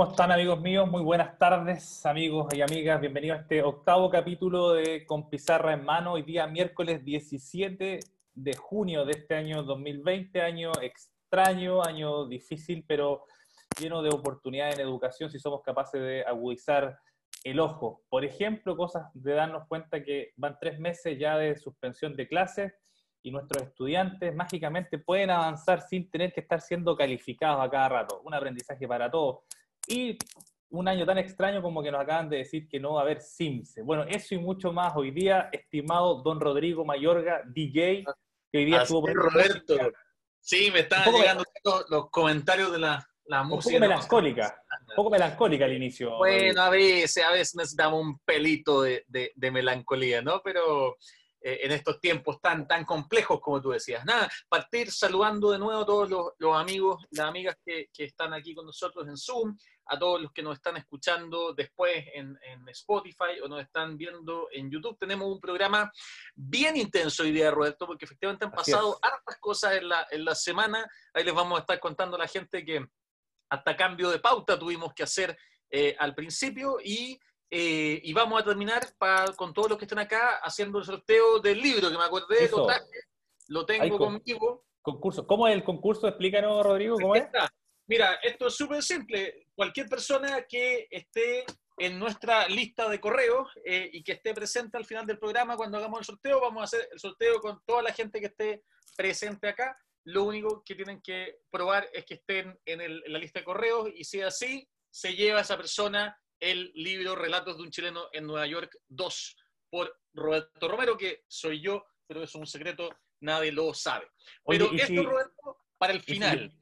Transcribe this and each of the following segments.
¿Cómo están amigos míos? Muy buenas tardes amigos y amigas. Bienvenidos a este octavo capítulo de Con Pizarra en Mano. Hoy día miércoles 17 de junio de este año 2020, año extraño, año difícil, pero lleno de oportunidades en educación si somos capaces de agudizar el ojo. Por ejemplo, cosas de darnos cuenta que van tres meses ya de suspensión de clases y nuestros estudiantes mágicamente pueden avanzar sin tener que estar siendo calificados a cada rato. Un aprendizaje para todos y un año tan extraño como que nos acaban de decir que no va a haber Sims. Bueno, eso y mucho más hoy día, estimado don Rodrigo Mayorga, DJ, que hoy día estuvo por Roberto. Sí, me están llegando los comentarios de la, la música. Un poco melancólica, un poco melancólica al inicio. Bueno, a veces, a veces necesitamos un pelito de, de, de melancolía, ¿no? Pero eh, en estos tiempos tan, tan complejos como tú decías. Nada, partir saludando de nuevo a todos los, los amigos, las amigas que, que, están aquí con nosotros en Zoom, a todos los que nos están escuchando después en, en, Spotify o nos están viendo en YouTube. Tenemos un programa bien intenso hoy día, Roberto, porque efectivamente han pasado hartas cosas en la, en la semana. Ahí les vamos a estar contando a la gente que hasta cambio de pauta tuvimos que hacer eh, al principio y eh, y vamos a terminar con todos los que están acá haciendo el sorteo del libro que me acordé, lo, lo tengo conmigo. Concurso. ¿Cómo es el concurso? Explícanos, Rodrigo, ¿cómo es? Mira, esto es súper simple. Cualquier persona que esté en nuestra lista de correos eh, y que esté presente al final del programa cuando hagamos el sorteo, vamos a hacer el sorteo con toda la gente que esté presente acá. Lo único que tienen que probar es que estén en, el, en la lista de correos y si es así, se lleva a esa persona el libro Relatos de un chileno en Nueva York 2 por Roberto Romero, que soy yo, pero es un secreto, nadie lo sabe. Pero esto, Roberto, para el final.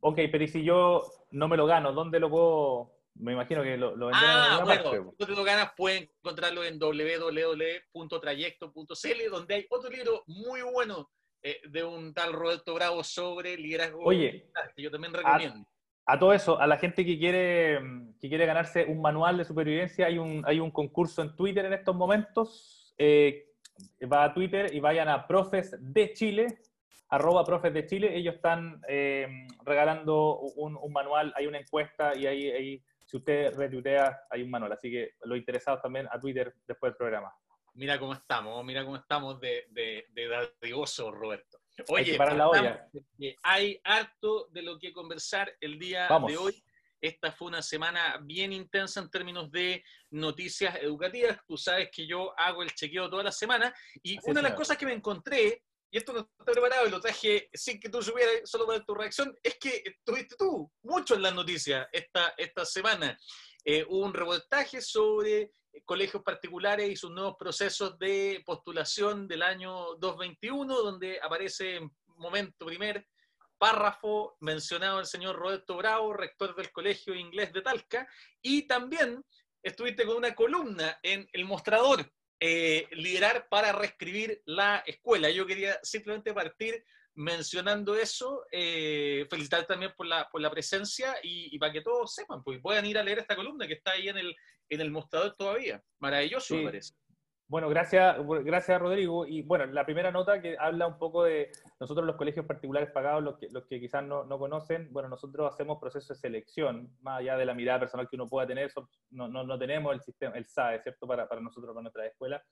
ok, pero ¿y si yo no me lo gano, dónde lo puedo...? Me imagino que lo, lo Ah, bueno, si tú te lo ganas, pueden encontrarlo en www.trayecto.cl, donde hay otro libro muy bueno eh, de un tal Roberto Bravo sobre liderazgo. Oye, que yo también recomiendo a todo eso, a la gente que quiere, que quiere ganarse un manual de supervivencia, hay un, hay un concurso en Twitter en estos momentos. Eh, va a Twitter y vayan a Profes de Chile, arroba Profes de Chile. Ellos están eh, regalando un, un, manual, hay una encuesta y ahí, ahí, si usted retuitea, hay un manual. Así que los interesados también a Twitter después del programa. Mira cómo estamos, mira cómo estamos de, de, de Roberto. Oye, para la olla. hay harto de lo que conversar el día de hoy. Esta fue una semana bien intensa en términos de noticias educativas. Tú sabes que yo hago el chequeo toda la semana y una de las cosas que me encontré, y esto no está preparado y lo traje sin que tú supieras, solo para tu reacción, es que tuviste tú mucho en las noticias esta, esta semana. Eh, un reportaje sobre colegios particulares y sus nuevos procesos de postulación del año 2021, donde aparece en momento primer párrafo mencionado el señor Roberto Bravo, rector del Colegio Inglés de Talca, y también estuviste con una columna en El Mostrador, eh, liderar para reescribir la escuela. Yo quería simplemente partir mencionando eso, eh, felicitar también por la, por la presencia y, para que todos sepan, pues puedan ir a leer esta columna que está ahí en el, en el mostrador todavía. Maravilloso, me parece. Bueno, gracias, gracias Rodrigo. Y bueno, la primera nota que habla un poco de nosotros los colegios particulares pagados, los que, los que quizás no, no conocen, bueno, nosotros hacemos procesos de selección, más allá de la mirada personal que uno pueda tener, no, no, no tenemos el sistema, el SAE, ¿cierto? Para, para nosotros, para nuestra escuela.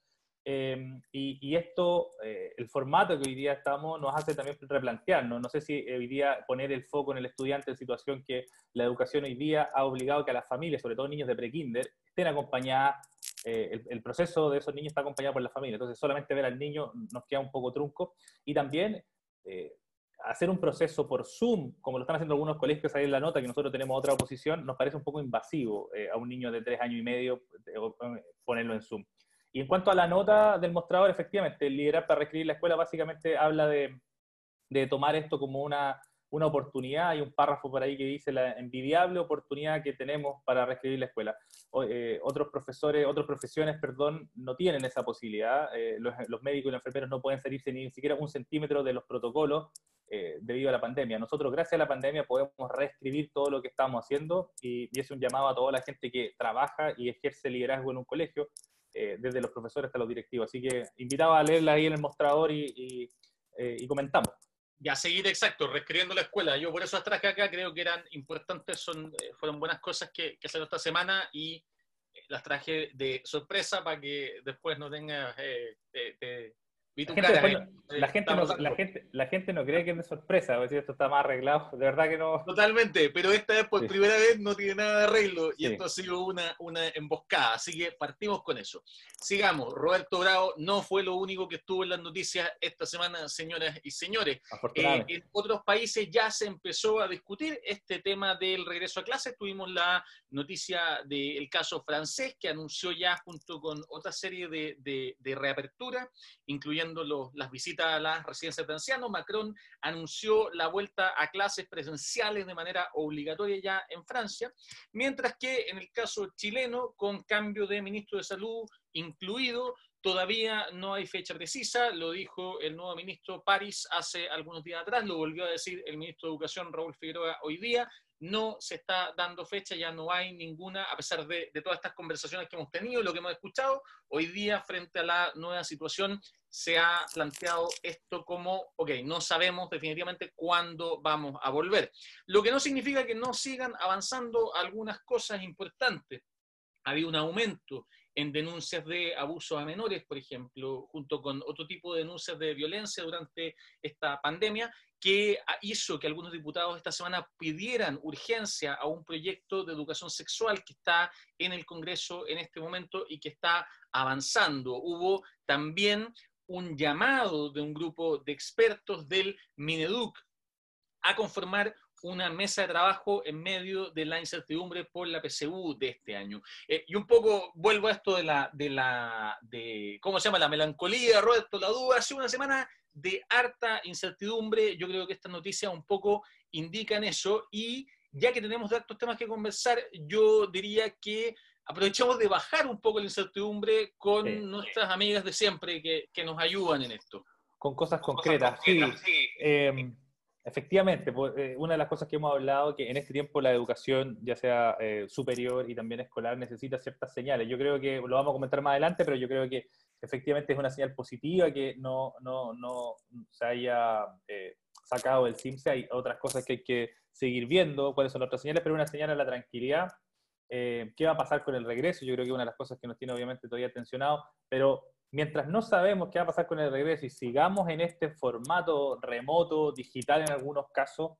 Eh, y, esto, eh, el formato que hoy día estamos, nos hace también replantearnos. No sé si hoy día poner el foco en el estudiante en situación que la educación hoy día ha obligado que a las familias, sobre todo niños de prekinder, estén acompañadas. Eh, el, proceso de esos niños está acompañado por la familia. Entonces, solamente ver al niño nos queda un poco trunco. Y también hacer un proceso por Zoom, como lo están haciendo algunos colegios ahí en la nota, que nosotros tenemos otra oposición, nos parece un poco invasivo a un niño de tres años y medio ponerlo en Zoom. Y en cuanto a la nota del mostrador, efectivamente, el liderar para reescribir la escuela básicamente habla de, de tomar esto como una, una, oportunidad. Hay un párrafo por ahí que dice la envidiable oportunidad que tenemos para reescribir la escuela. Eh, otros profesores, otras profesiones, perdón, no tienen esa posibilidad. Eh, los, los, médicos y los enfermeros no pueden salirse ni siquiera un centímetro de los protocolos eh, debido a la pandemia. Nosotros, gracias a la pandemia, podemos reescribir todo lo que estamos haciendo y, y es un llamado a toda la gente que trabaja y ejerce liderazgo en un colegio eh, desde los profesores hasta los directivos. Así que invitaba a leerla ahí en el mostrador y, y, eh, y comentamos. Ya, seguir exacto, reescribiendo la escuela. Yo por eso las traje acá, creo que eran importantes, son, eh, fueron buenas cosas que, que esta semana y las traje de sorpresa para que después no tengas eh, la, gente, no, la, gente, la gente no cree que es de sorpresa, ver si esto está más arreglado, de verdad que no. Totalmente, pero esta vez por primera vez no tiene nada de arreglo y esto ha sido una, una emboscada, así que partimos con eso. Sigamos, Roberto Bravo no fue lo único que estuvo en las noticias esta semana, señoras y señores. Eh, en otros países ya se empezó a discutir este tema del regreso a clases, tuvimos la noticia del caso francés que anunció ya junto con otra serie de, de, de reapertura, incluyendo las visitas a las residencias de ancianos, Macron anunció la vuelta a clases presenciales de manera obligatoria ya en Francia, mientras que en el caso chileno, con cambio de ministro de Salud incluido, Todavía no hay fecha precisa, lo dijo el nuevo ministro París hace algunos días atrás, lo volvió a decir el ministro de Educación Raúl Figueroa hoy día, no se está dando fecha, ya no hay ninguna, a pesar de, todas estas conversaciones que hemos tenido, lo que hemos escuchado, hoy día frente a la nueva situación se ha planteado esto como, ok, no sabemos definitivamente cuándo vamos a volver. Lo que no significa que no sigan avanzando algunas cosas importantes. Había un aumento en denuncias de abuso a menores, por ejemplo, junto con otro tipo de denuncias de violencia durante esta pandemia, que hizo que algunos diputados esta semana pidieran urgencia a un proyecto de educación sexual que está en el Congreso en este momento y que está avanzando. Hubo también un llamado de un grupo de expertos del Mineduc a conformar una mesa de trabajo en medio de la incertidumbre por la PSU de este año. Eh, y un poco vuelvo a esto de la, de la, de, ¿cómo se llama? La melancolía, Roberto, la duda. Hace una semana de harta incertidumbre. Yo creo que estas noticias un poco indican eso y ya que tenemos tantos temas que conversar, yo diría que aprovechamos de bajar un poco la incertidumbre con nuestras amigas de siempre que, que, nos ayudan en esto. Con cosas concretas, sí. Em, efectivamente, pues, eh, una de las cosas que hemos hablado que en este tiempo la educación, ya sea eh, superior y también escolar, necesita ciertas señales. Yo creo que lo vamos a comentar más adelante, pero yo creo que efectivamente es una señal positiva que no, no, no se haya eh, sacado del CIMSE. Hay otras cosas que hay que seguir viendo, cuáles son las otras señales, pero una señal a la tranquilidad. Eh, ¿Qué va a pasar con el regreso? Yo creo que una de las cosas que nos tiene obviamente todavía tensionado, pero mientras no sabemos qué va a pasar con el regreso y sigamos en este formato remoto, digital en algunos casos,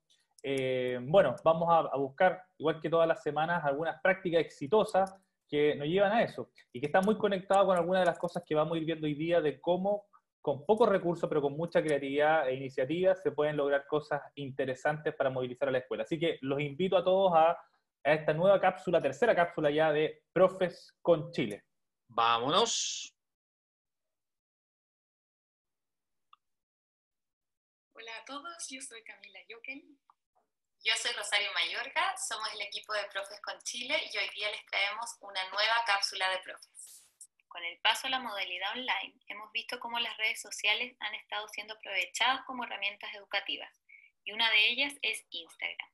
eh, bueno, vamos a, a buscar, igual que todas las semanas, algunas prácticas exitosas que nos llevan a eso y que está muy conectado con algunas de las cosas que vamos a ir viendo hoy día de cómo con pocos recursos, pero con mucha creatividad e iniciativa, se pueden lograr cosas interesantes para movilizar a la escuela. Así que los invito a todos a, a esta nueva cápsula, tercera cápsula ya de Profes con Chile. Vámonos. Hola a todos, yo soy Camila Yoken, yo soy Rosario Mayorga, somos el equipo de Profes con Chile y hoy día les traemos una nueva cápsula de profes. Con el paso a la modalidad online, hemos visto cómo las redes sociales han estado siendo aprovechadas como herramientas educativas y una de ellas es Instagram.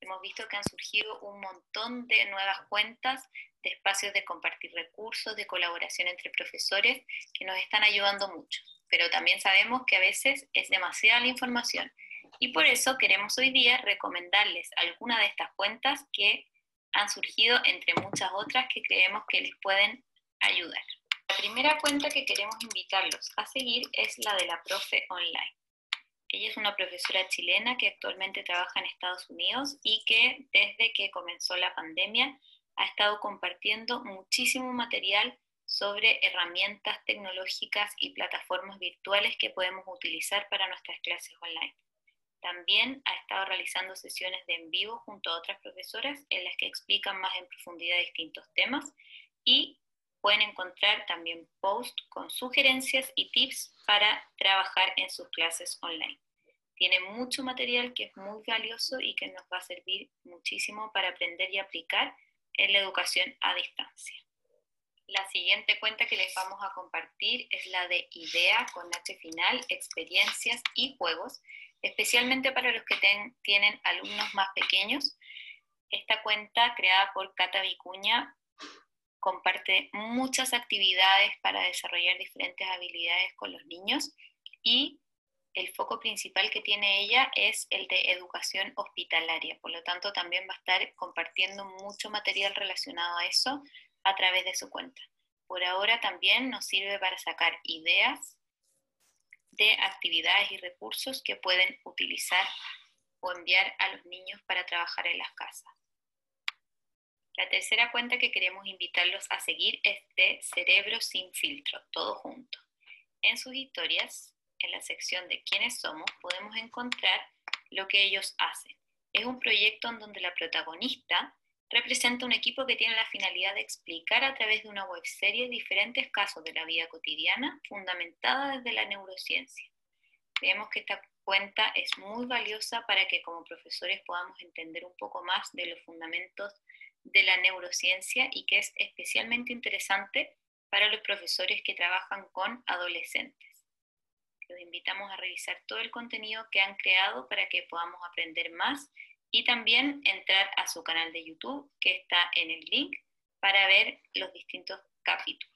Hemos visto que han surgido un montón de nuevas cuentas, de espacios de compartir recursos, de colaboración entre profesores que nos están ayudando mucho. Pero también sabemos que a veces es demasiada la información y por eso queremos hoy día recomendarles algunas de estas cuentas que han surgido entre muchas otras que creemos que les pueden ayudar. La primera cuenta que queremos invitarlos a seguir es la de la Profe Online. Ella es una profesora chilena que actualmente trabaja en Estados Unidos y que desde que comenzó la pandemia ha estado compartiendo muchísimo material sobre herramientas tecnológicas y plataformas virtuales que podemos utilizar para nuestras clases online. También ha estado realizando sesiones de en vivo junto a otras profesoras en las que explican más en profundidad distintos temas y pueden encontrar también posts con sugerencias y tips para trabajar en sus clases online. Tiene mucho material que es muy valioso y que nos va a servir muchísimo para aprender y aplicar en la educación a distancia. La siguiente cuenta que les vamos a compartir es la de IDEA con H final, experiencias y juegos, especialmente para los que tienen alumnos más pequeños. Esta cuenta, creada por Cata Vicuña, comparte muchas actividades para desarrollar diferentes habilidades con los niños y el foco principal que tiene ella es el de educación hospitalaria, por lo tanto también va a estar compartiendo mucho material relacionado a eso a través de su cuenta. Por ahora también nos sirve para sacar ideas de actividades y recursos que pueden utilizar o enviar a los niños para trabajar en las casas. La tercera cuenta que queremos invitarlos a seguir es de Cerebro sin filtro, todo junto. En sus historias en la sección de quiénes somos, podemos encontrar lo que ellos hacen. Es un proyecto en donde la protagonista representa un equipo que tiene la finalidad de explicar a través de una webserie diferentes casos de la vida cotidiana fundamentada desde la neurociencia. Creemos que esta cuenta es muy valiosa para que como profesores podamos entender un poco más de los fundamentos de la neurociencia y que es especialmente interesante para los profesores que trabajan con adolescentes. Los invitamos a revisar todo el contenido que han creado para que podamos aprender más y también entrar a su canal de YouTube que está en el link para ver los distintos capítulos.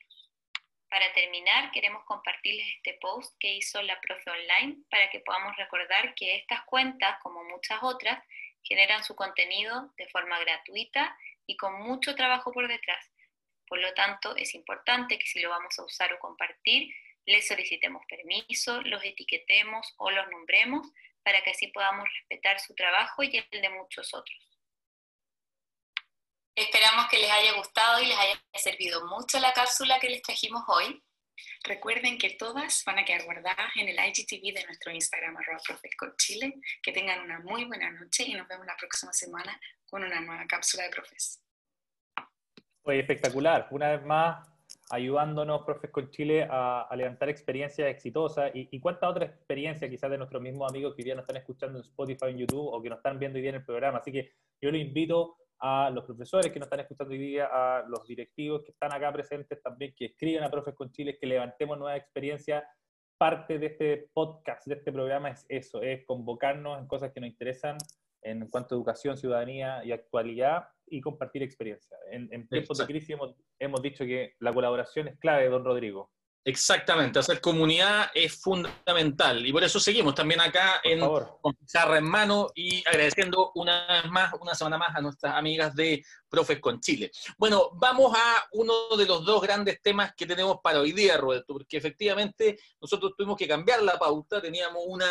Para terminar, queremos compartirles este post que hizo la profe online para que podamos recordar que estas cuentas, como muchas otras, generan su contenido de forma gratuita y con mucho trabajo por detrás. Por lo tanto, es importante que si lo vamos a usar o compartir, les solicitemos permiso, los etiquetemos o los nombremos para que así podamos respetar su trabajo y el de muchos otros. Esperamos que les haya gustado y les haya servido mucho la cápsula que les trajimos hoy. Recuerden que todas van a quedar guardadas en el IGTV de nuestro Instagram, arroba Chile. Que tengan una muy buena noche y nos vemos la próxima semana con una nueva cápsula de profes. Oye, espectacular. Una vez más, ayudándonos, Profes con Chile, a, levantar experiencias exitosas. ¿Y, y cuántas otras experiencias quizás de nuestros mismos amigos que hoy día nos están escuchando en Spotify, en YouTube o que nos están viendo hoy día en el programa? Así que yo les invito a los profesores que nos están escuchando hoy día, a los directivos que están acá presentes también, que escriban a Profes con Chile, que levantemos nuevas experiencias. Parte de este podcast, de este programa es eso, es convocarnos en cosas que nos interesan en cuanto a educación, ciudadanía y actualidad y compartir experiencia. En, tiempos de crisis hemos, hemos dicho que la colaboración es clave, don Rodrigo. Exactamente, hacer comunidad es fundamental y por eso seguimos también acá en, con pizarra en mano y agradeciendo una vez más, una semana más a nuestras amigas de Profes con Chile. Bueno, vamos a uno de los dos grandes temas que tenemos para hoy día, Roberto, porque efectivamente nosotros tuvimos que cambiar la pauta, teníamos una,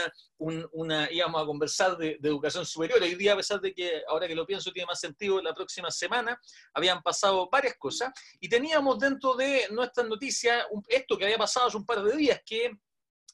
una íbamos a conversar de, educación superior. Hoy día, a pesar de que ahora que lo pienso tiene más sentido, la próxima semana habían pasado varias cosas y teníamos dentro de nuestras noticias esto que había pasado hace un par de días, que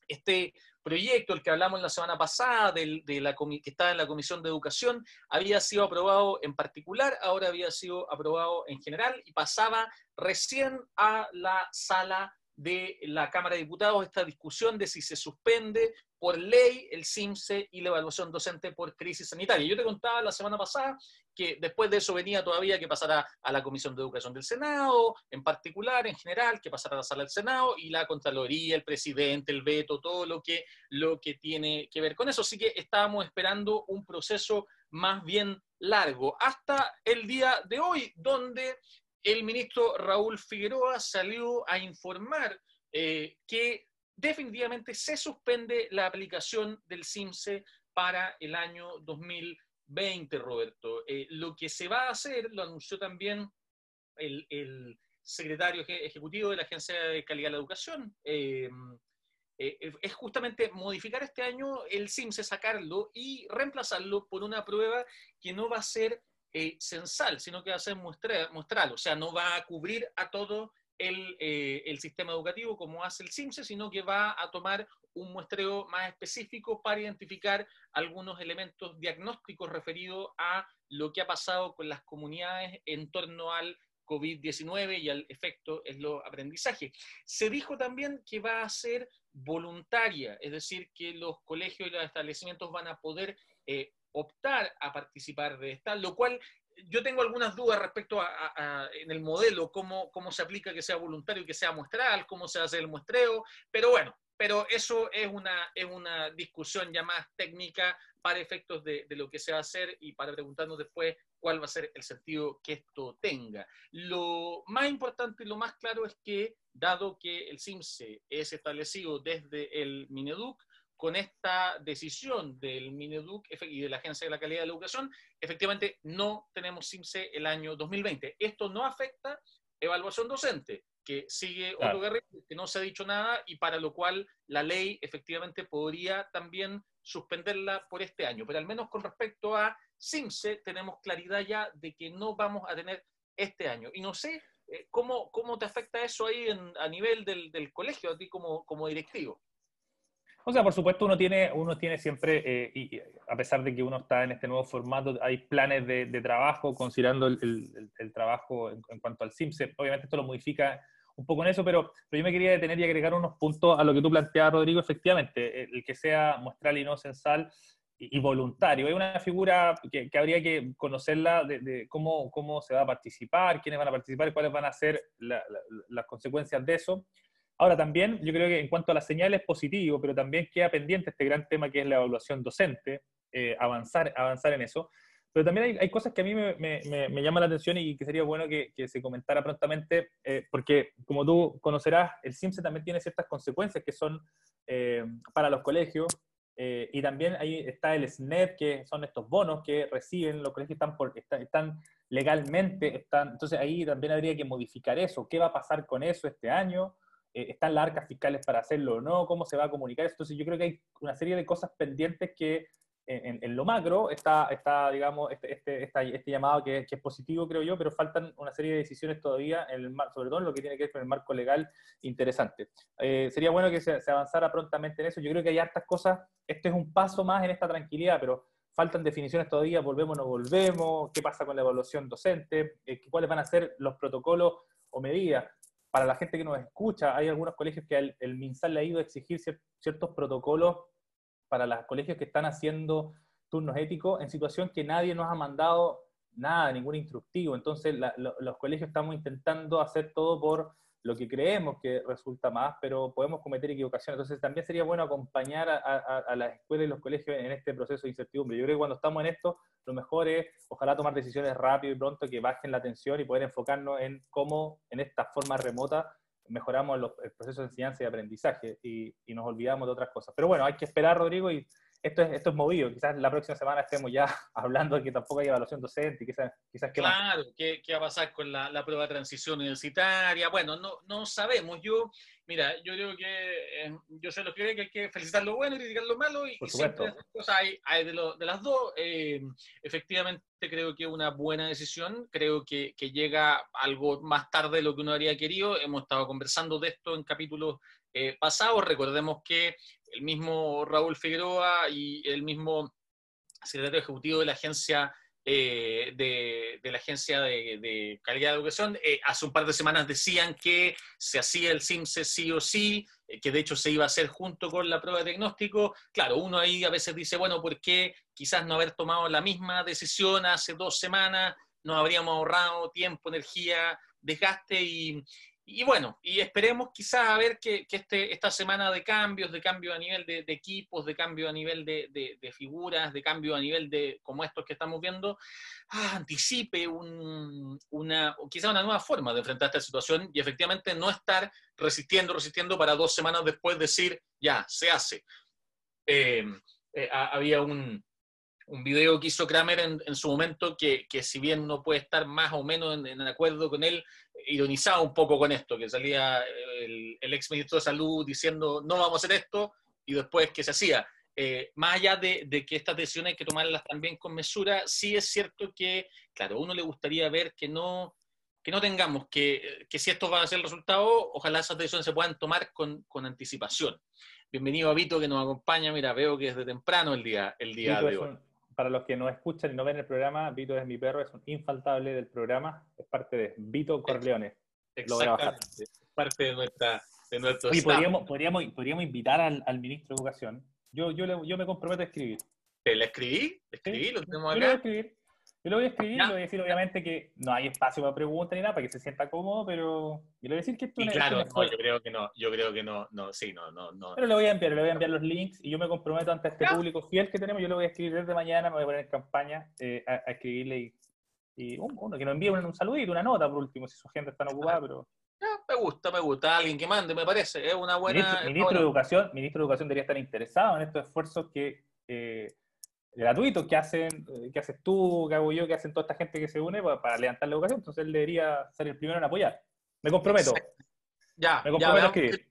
este proyecto, el que hablamos la semana pasada, de la, que estaba en la Comisión de Educación, había sido aprobado en particular, ahora había sido aprobado en general y pasaba recién a la sala de la Cámara de Diputados esta discusión de si se suspende por ley el CIMSE y la evaluación docente por crisis sanitaria. Yo te contaba la semana pasada que después de eso venía todavía que pasara a la Comisión de Educación del Senado, en particular, en general, que pasara a la sala del Senado y la Contraloría, el presidente, el veto, todo lo que, lo que tiene que ver con eso. Así que estábamos esperando un proceso más bien largo, hasta el día de hoy, donde el ministro Raúl Figueroa salió a informar eh, que definitivamente se suspende la aplicación del CIMSE para el año 2020, Roberto. Eh, lo que se va a hacer, lo anunció también el, secretario ejecutivo de la Agencia de Calidad de la Educación, eh, es justamente modificar este año el CIMSE, sacarlo y reemplazarlo por una prueba que no va a ser eh, censal, sino que va a ser muestral, o sea, no va a cubrir a todo el, el, sistema educativo como hace el CIMSE, sino que va a tomar un muestreo más específico para identificar algunos elementos diagnósticos referidos a lo que ha pasado con las comunidades en torno al COVID-19 y al efecto en los aprendizajes. Se dijo también que va a ser voluntaria, es decir, que los colegios y los establecimientos van a poder eh, optar a participar de esta, lo cual yo tengo algunas dudas respecto a, en el modelo, cómo, cómo se aplica que sea voluntario que sea muestral, cómo se hace el muestreo, pero bueno, pero eso es una, es una discusión ya más técnica para efectos de, de, lo que se va a hacer y para preguntarnos después cuál va a ser el sentido que esto tenga. Lo más importante y lo más claro es que, dado que el CIMSE es establecido desde el Mineduc, con esta decisión del Mineduc y de la Agencia de la Calidad de la Educación, efectivamente no tenemos CIMSE el año 2020. Esto no afecta evaluación docente, que sigue otro guerrero, que no se ha dicho nada y para lo cual la ley efectivamente podría también suspenderla por este año. Pero al menos con respecto a CIMSE tenemos claridad ya de que no vamos a tener este año. Y no sé eh, cómo, cómo te afecta eso ahí a nivel del, colegio, a ti como, como directivo. O sea, por supuesto, uno tiene, uno tiene siempre, eh, y a pesar de que uno está en este nuevo formato, hay planes de, trabajo, considerando el, trabajo en, cuanto al CIMSE. Obviamente esto lo modifica un poco en eso, pero, yo me quería detener y agregar unos puntos a lo que tú planteabas, Rodrigo. Efectivamente, el que sea muestral y no censal y, voluntario. Es una figura que, habría que conocerla de, cómo, cómo se va a participar, quiénes van a participar y cuáles van a ser las consecuencias de eso. Ahora también, yo creo que en cuanto a las señales positivo, pero también queda pendiente este gran tema que es la evaluación docente, eh, avanzar, avanzar en eso. Pero también hay, cosas que a mí me, me, llaman la atención y que sería bueno que, se comentara prontamente, eh, porque como tú conocerás, el CIMSE también tiene ciertas consecuencias que son eh, para los colegios, y también ahí está el SNEP, que son estos bonos que reciben los colegios, están, por, están, están legalmente, están, entonces ahí también habría que modificar eso. ¿Qué va a pasar con eso este año? Eh, ¿Están las arcas fiscales para hacerlo o no? ¿Cómo se va a comunicar eso? Entonces yo creo que hay una serie de cosas pendientes que en, lo macro está, está digamos, este, este, este llamado que, es positivo, creo yo, pero faltan una serie de decisiones todavía, en el, sobre todo en lo que tiene que ver con el marco legal interesante. Eh, sería bueno que se, avanzara prontamente en eso. Yo creo que hay hartas cosas, este es un paso más en esta tranquilidad, pero faltan definiciones todavía, volvemos o no volvemos, qué pasa con la evaluación docente, eh, cuáles van a ser los protocolos o medidas para la gente que nos escucha, hay algunos colegios que el, el MinSal le ha ido a exigir ciertos protocolos para los colegios que están haciendo turnos éticos en situación que nadie nos ha mandado nada, ningún instructivo. Entonces, los colegios estamos intentando hacer todo por lo que creemos que resulta más, pero podemos cometer equivocaciones. Entonces también sería bueno acompañar a, las escuelas y los colegios en este proceso de incertidumbre. Yo creo que cuando estamos en esto, lo mejor es ojalá tomar decisiones rápido y pronto que bajen la tensión y poder enfocarnos en cómo en esta forma remota mejoramos los, el proceso de enseñanza y aprendizaje y, y nos olvidamos de otras cosas. Pero bueno, hay que esperar, Rodrigo, y esto es, esto es movido. Quizás la próxima semana estemos ya hablando de que tampoco hay evaluación docente, quizás, quizás qué Claro, ¿qué, ¿qué, va a pasar con la, la, prueba de transición universitaria? Bueno, no, no sabemos. Yo, mira, yo creo que eh, yo sé lo que creo que hay que felicitar lo bueno y criticar lo malo, y, y siempre cosas hay, hay de, lo, de, las dos. Eh, efectivamente, creo que es una buena decisión. Creo que, que, llega algo más tarde de lo que uno habría querido. Hemos estado conversando de esto en capítulos eh, pasados. Recordemos que el mismo Raúl Figueroa y el mismo secretario ejecutivo de la agencia eh, de, la agencia de, calidad de educación eh, hace un par de semanas decían que se hacía el CIMSE sí o sí, eh, que de hecho se iba a hacer junto con la prueba de diagnóstico. Claro, uno ahí a veces dice, bueno, ¿por qué quizás no haber tomado la misma decisión hace dos semanas? Nos habríamos ahorrado tiempo, energía, desgaste y, bueno, y esperemos quizás a ver que, este, esta semana de cambios, de cambio a nivel de, equipos, de cambio a nivel de, figuras, de cambio a nivel de como estos que estamos viendo, ah, anticipe una, quizás una nueva forma de enfrentar esta situación y efectivamente no estar resistiendo, resistiendo para dos semanas después decir, ya, se hace. Eh, eh, había un, un video que hizo Kramer en, su momento que, que, si bien no puede estar más o menos en, en, acuerdo con él, ironizaba un poco con esto, que salía el, el, ex ministro de Salud diciendo no vamos a hacer esto y después que se hacía. Eh, más allá de, de, que estas decisiones hay que tomarlas también con mesura, sí es cierto que, claro, a uno le gustaría ver que no, que no tengamos, que, que si esto va a ser el resultado, ojalá esas decisiones se puedan tomar con, con anticipación. Bienvenido a Vito que nos acompaña, mira, veo que es de temprano el día, el día de hoy para los que no escuchan y no ven el programa, Vito es mi perro, es un infaltable del programa, es parte de Vito Corleone. Exactamente, es parte de nuestra de nuestro Oye, podríamos, podríamos, podríamos, invitar al, al, ministro de Educación. Yo, yo, le, yo me comprometo a escribir. ¿Te la escribí? ¿Le escribí? ¿Lo tenemos acá? Yo lo voy a escribir. Yo lo voy a escribir, le voy a decir obviamente que no hay espacio para preguntas ni nada, para que se sienta cómodo, pero yo le voy a decir que esto y claro, no, yo creo que no, yo creo que no, no, sí, no, no, no. Pero le voy a enviar, le voy a enviar los links y yo me comprometo ante este público fiel que tenemos, yo le voy a escribir desde mañana, me voy a poner en campaña eh, a, escribirle y, y uno que nos envíe un, un, saludito, una nota por último, si su gente está ocupada, pero me gusta, me gusta. Alguien que mande, me parece. Es una buena. Ministro, de Educación, ministro de Educación debería estar interesado en estos esfuerzos que eh, gratuitos que hacen, eh, que haces tú, que hago yo, que hacen toda esta gente que se une para, levantar la educación. Entonces él debería ser el primero en apoyar. Me comprometo. Ya, me comprometo a escribir.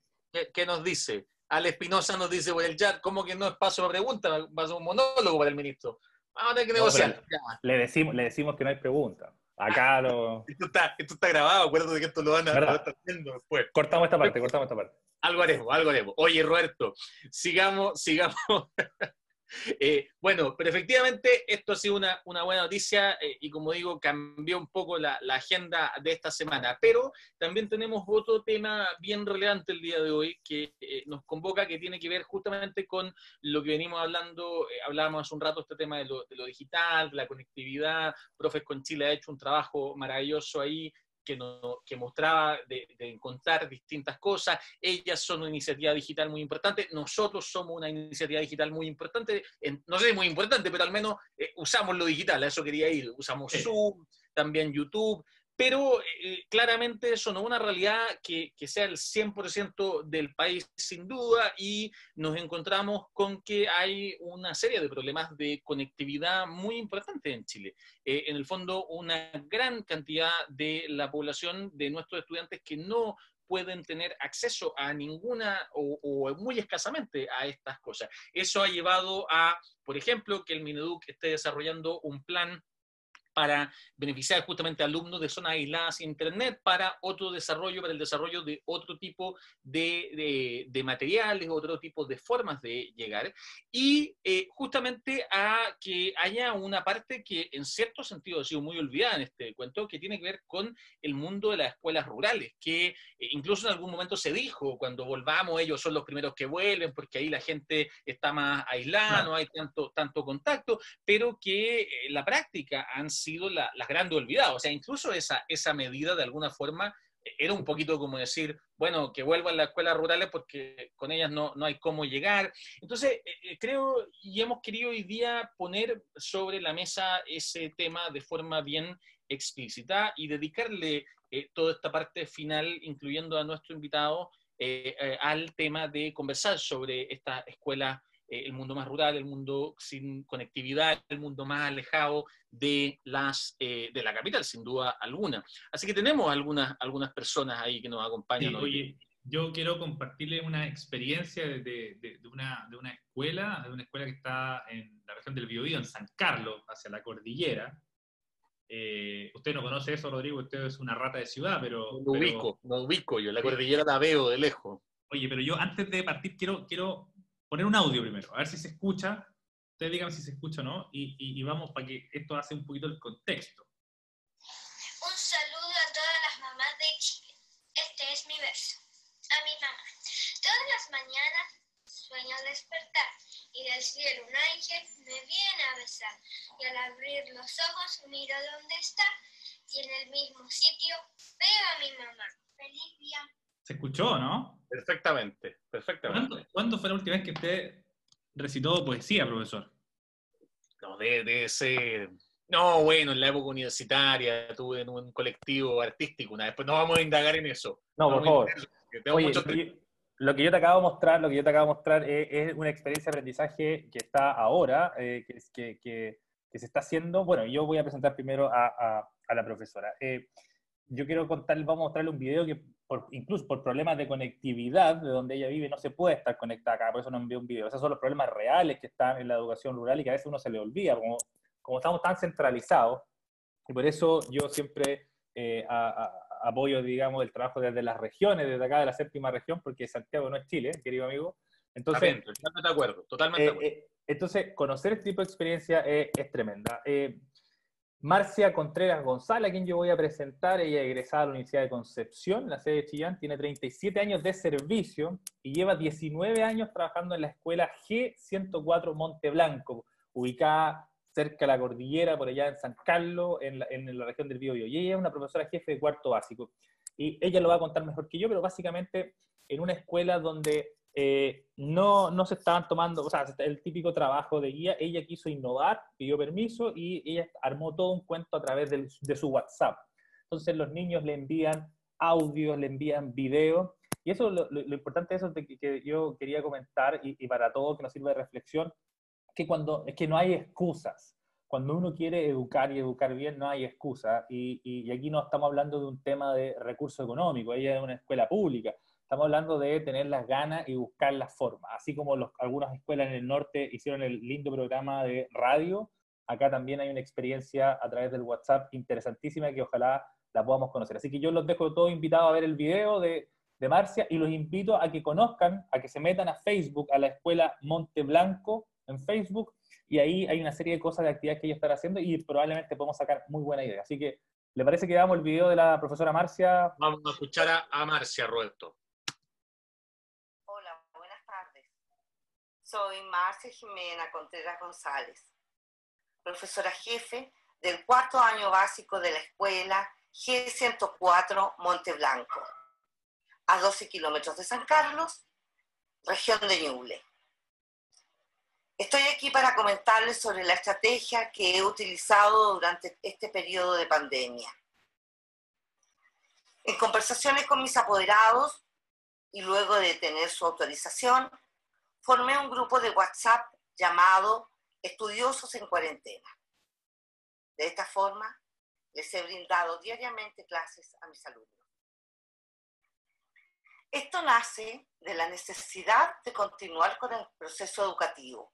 ¿Qué, nos dice? Al Espinosa nos dice por el chat, ¿cómo que no es paso de pregunta? Va a ser un monólogo para el ministro. Vamos a tener que negociar. le, decimos, le decimos que no hay pregunta. Acá lo. Esto está, esto está grabado, acuérdate que esto lo van a estar haciendo después. Cortamos esta parte, cortamos esta parte. Algo haremos, algo haremos. Oye, Roberto, sigamos, sigamos. Eh, bueno, pero efectivamente esto ha sido una, buena noticia eh, y como digo, cambió un poco la, agenda de esta semana. Pero también tenemos otro tema bien relevante el día de hoy que eh, nos convoca, que tiene que ver justamente con lo que venimos hablando, hablábamos hace un rato este tema de lo, de lo digital, de la conectividad. Profes con Chile ha hecho un trabajo maravilloso ahí que, que mostraba de, encontrar distintas cosas. Ellas son una iniciativa digital muy importante, nosotros somos una iniciativa digital muy importante, no sé muy importante, pero al menos eh, usamos lo digital, a eso quería ir. Usamos Zoom, también YouTube, pero eh, claramente eso no es una realidad que, sea el 100% del país sin duda y nos encontramos con que hay una serie de problemas de conectividad muy importantes en Chile. Eh, en el fondo, una gran cantidad de la población de nuestros estudiantes que no pueden tener acceso a ninguna o, o, muy escasamente a estas cosas. Eso ha llevado a, por ejemplo, que el Mineduc esté desarrollando un plan para beneficiar justamente a alumnos de zonas aisladas Internet para otro desarrollo, para el desarrollo de otro tipo de, de, materiales, otro tipo de formas de llegar, y eh, justamente a que haya una parte que en cierto sentido ha sido muy olvidada en este cuento, que tiene que ver con el mundo de las escuelas rurales, que eh, incluso en algún momento se dijo, cuando volvamos ellos son los primeros que vuelven, porque ahí la gente está más aislada, no, hay tanto, tanto contacto, pero que eh, la práctica han sido sido la, las grandes olvidadas. O sea, incluso esa, esa medida de alguna forma eh, era un poquito como decir, bueno, que vuelvan las escuelas rurales porque con ellas no, no hay cómo llegar. Entonces, eh, eh, creo y hemos querido hoy día poner sobre la mesa ese tema de forma bien explícita y dedicarle toda esta parte final, incluyendo a nuestro invitado, al tema de conversar sobre esta escuela eh, el mundo más rural, el mundo sin conectividad, el mundo más alejado de, las, eh, de la capital, sin duda alguna. Así que tenemos algunas, algunas personas ahí que nos acompañan Oye, yo quiero compartirle una experiencia de, de, una, de, una, escuela, de una escuela que está en la región del Biobío, en San Carlos, hacia la cordillera. Eh, usted no conoce eso, Rodrigo, usted es una rata de ciudad, pero... No ubico, no ubico yo, la cordillera la veo de lejos. Oye, pero yo antes de partir quiero, quiero poner un audio primero, a ver si se escucha. Ustedes digan si se escucha o no, y, y, vamos para que esto hace un poquito el contexto. Un saludo a todas las mamás de Chile. Este es mi verso. A mi mamá. Todas las mañanas sueño despertar y del cielo un ángel me viene a besar. Y al abrir los ojos miro dónde está y en el mismo sitio veo a mi mamá. Feliz día. ¿Se escuchó, no? Perfectamente, perfectamente. ¿Cuándo, fue la última vez que usted recitó poesía, profesor? No, debe, ser... No, bueno, en la época universitaria tuve en un colectivo artístico una vez, pues no vamos a indagar en eso. No, por favor. lo que yo te acabo de mostrar, lo que yo te acabo de mostrar es, una experiencia de aprendizaje que está ahora, eh, que, que, que, se está haciendo. Bueno, yo voy a presentar primero a, a, la profesora. Eh, yo quiero contar, vamos a mostrarle un video que incluso por problemas de conectividad de donde ella vive, no se puede estar conectada acá, por eso no envió un video. Esos son los problemas reales que están en la educación rural y que a veces uno se le olvida, como, como estamos tan centralizados, y por eso yo siempre eh, apoyo, digamos, el trabajo desde las regiones, desde acá de la séptima región, porque Santiago no es Chile, querido amigo. Entonces, totalmente de acuerdo, totalmente de acuerdo. Eh, eh, entonces, conocer este tipo de experiencia es, es tremenda. Marcia Contreras González, a quien yo voy a presentar, ella es egresada a la Universidad de Concepción, la sede de Chillán, tiene 37 años de servicio y lleva 19 años trabajando en la escuela G104 Monte Blanco, ubicada cerca de la cordillera, por allá en San Carlos, en la, región del Biobío. Y ella es una profesora jefe de cuarto básico. Y ella lo va a contar mejor que yo, pero básicamente en una escuela donde eh, no, no se estaban tomando, o sea, el típico trabajo de guía, ella quiso innovar, pidió permiso y ella armó todo un cuento a través de, su WhatsApp. Entonces los niños le envían audios, le envían videos. Y eso, lo, lo, importante de eso que, yo quería comentar, y, y, para todo que nos sirva de reflexión, que cuando, es que no hay excusas. Cuando uno quiere educar y educar bien, no hay excusa. Y, y, aquí no estamos hablando de un tema de recurso económico, ella es una escuela pública. Estamos hablando de tener las ganas y buscar las formas. Así como los, algunas escuelas en el norte hicieron el lindo programa de radio, acá también hay una experiencia a través del WhatsApp interesantísima que ojalá la podamos conocer. Así que yo los dejo todos invitados a ver el video de, Marcia y los invito a que conozcan, a que se metan a Facebook, a la escuela Monte Blanco en Facebook, y ahí hay una serie de cosas, de actividades que ellos están haciendo y probablemente podemos sacar muy buena idea. Así que, ¿le parece que damos el video de la profesora Marcia? Vamos a escuchar a, a Marcia, Roberto. Hola, buenas tardes. Soy Marcia Jimena Contreras González, profesora jefe del cuarto año básico de la escuela G104 Monte Blanco, a 12 kilómetros de San Carlos, región de Ñuble. Estoy aquí para comentarles sobre la estrategia que he utilizado durante este periodo de pandemia. En conversaciones con mis apoderados y luego de tener su autorización, formé un grupo de WhatsApp llamado Estudiosos en Cuarentena. De esta forma, les he brindado diariamente clases a mis alumnos. Esto nace de la necesidad de continuar con el proceso educativo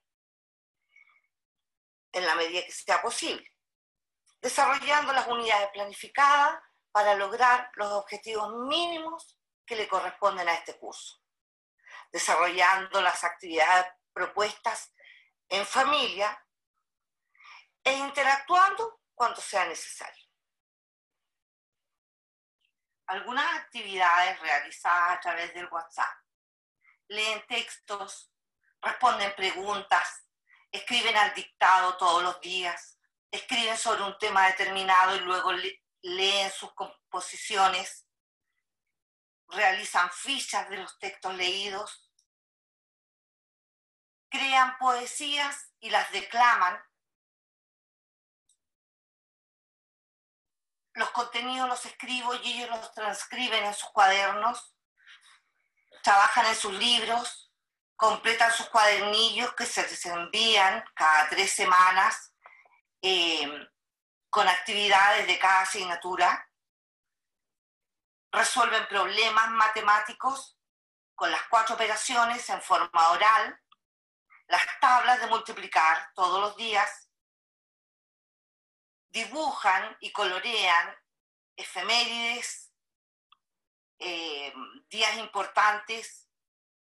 en la medida que sea posible, desarrollando las unidades planificadas para lograr los objetivos mínimos que le corresponden a este curso, desarrollando las actividades propuestas en familia e interactuando cuando sea necesario. Algunas actividades realizadas a través del WhatsApp leen textos, responden preguntas, escriben al dictado todos los días, escriben sobre un tema determinado y luego leen sus composiciones, realizan fichas de los textos leídos, crean poesías y las declaman. Los contenidos los escribo y ellos los transcriben en sus cuadernos, trabajan en sus libros, completan sus cuadernillos que se les envían cada tres semanas eh, con actividades de cada asignatura, resuelven problemas matemáticos con las cuatro operaciones en forma oral, las tablas de multiplicar todos los días, dibujan y colorean efemérides, eh, días importantes,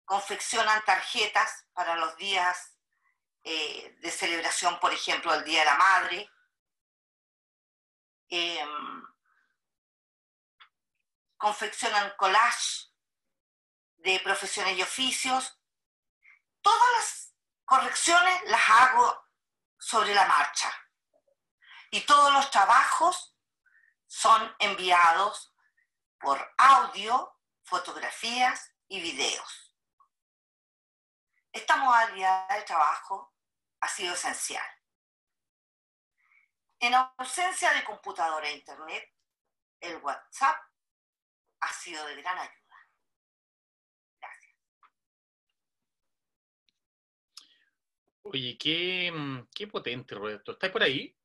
confeccionan tarjetas para los días eh, de celebración, por ejemplo, el Día de la Madre. Em, confeccionan collage de profesiones y oficios. Todas las correcciones las hago sobre la marcha. Y todos los trabajos son enviados por audio, fotografías y videos. Esta modalidad de trabajo ha sido esencial. En ausencia de computadora e internet, el WhatsApp ha sido de gran ayuda. Oye, qué, mm, qué potente, Roberto. ¿Estás por ahí?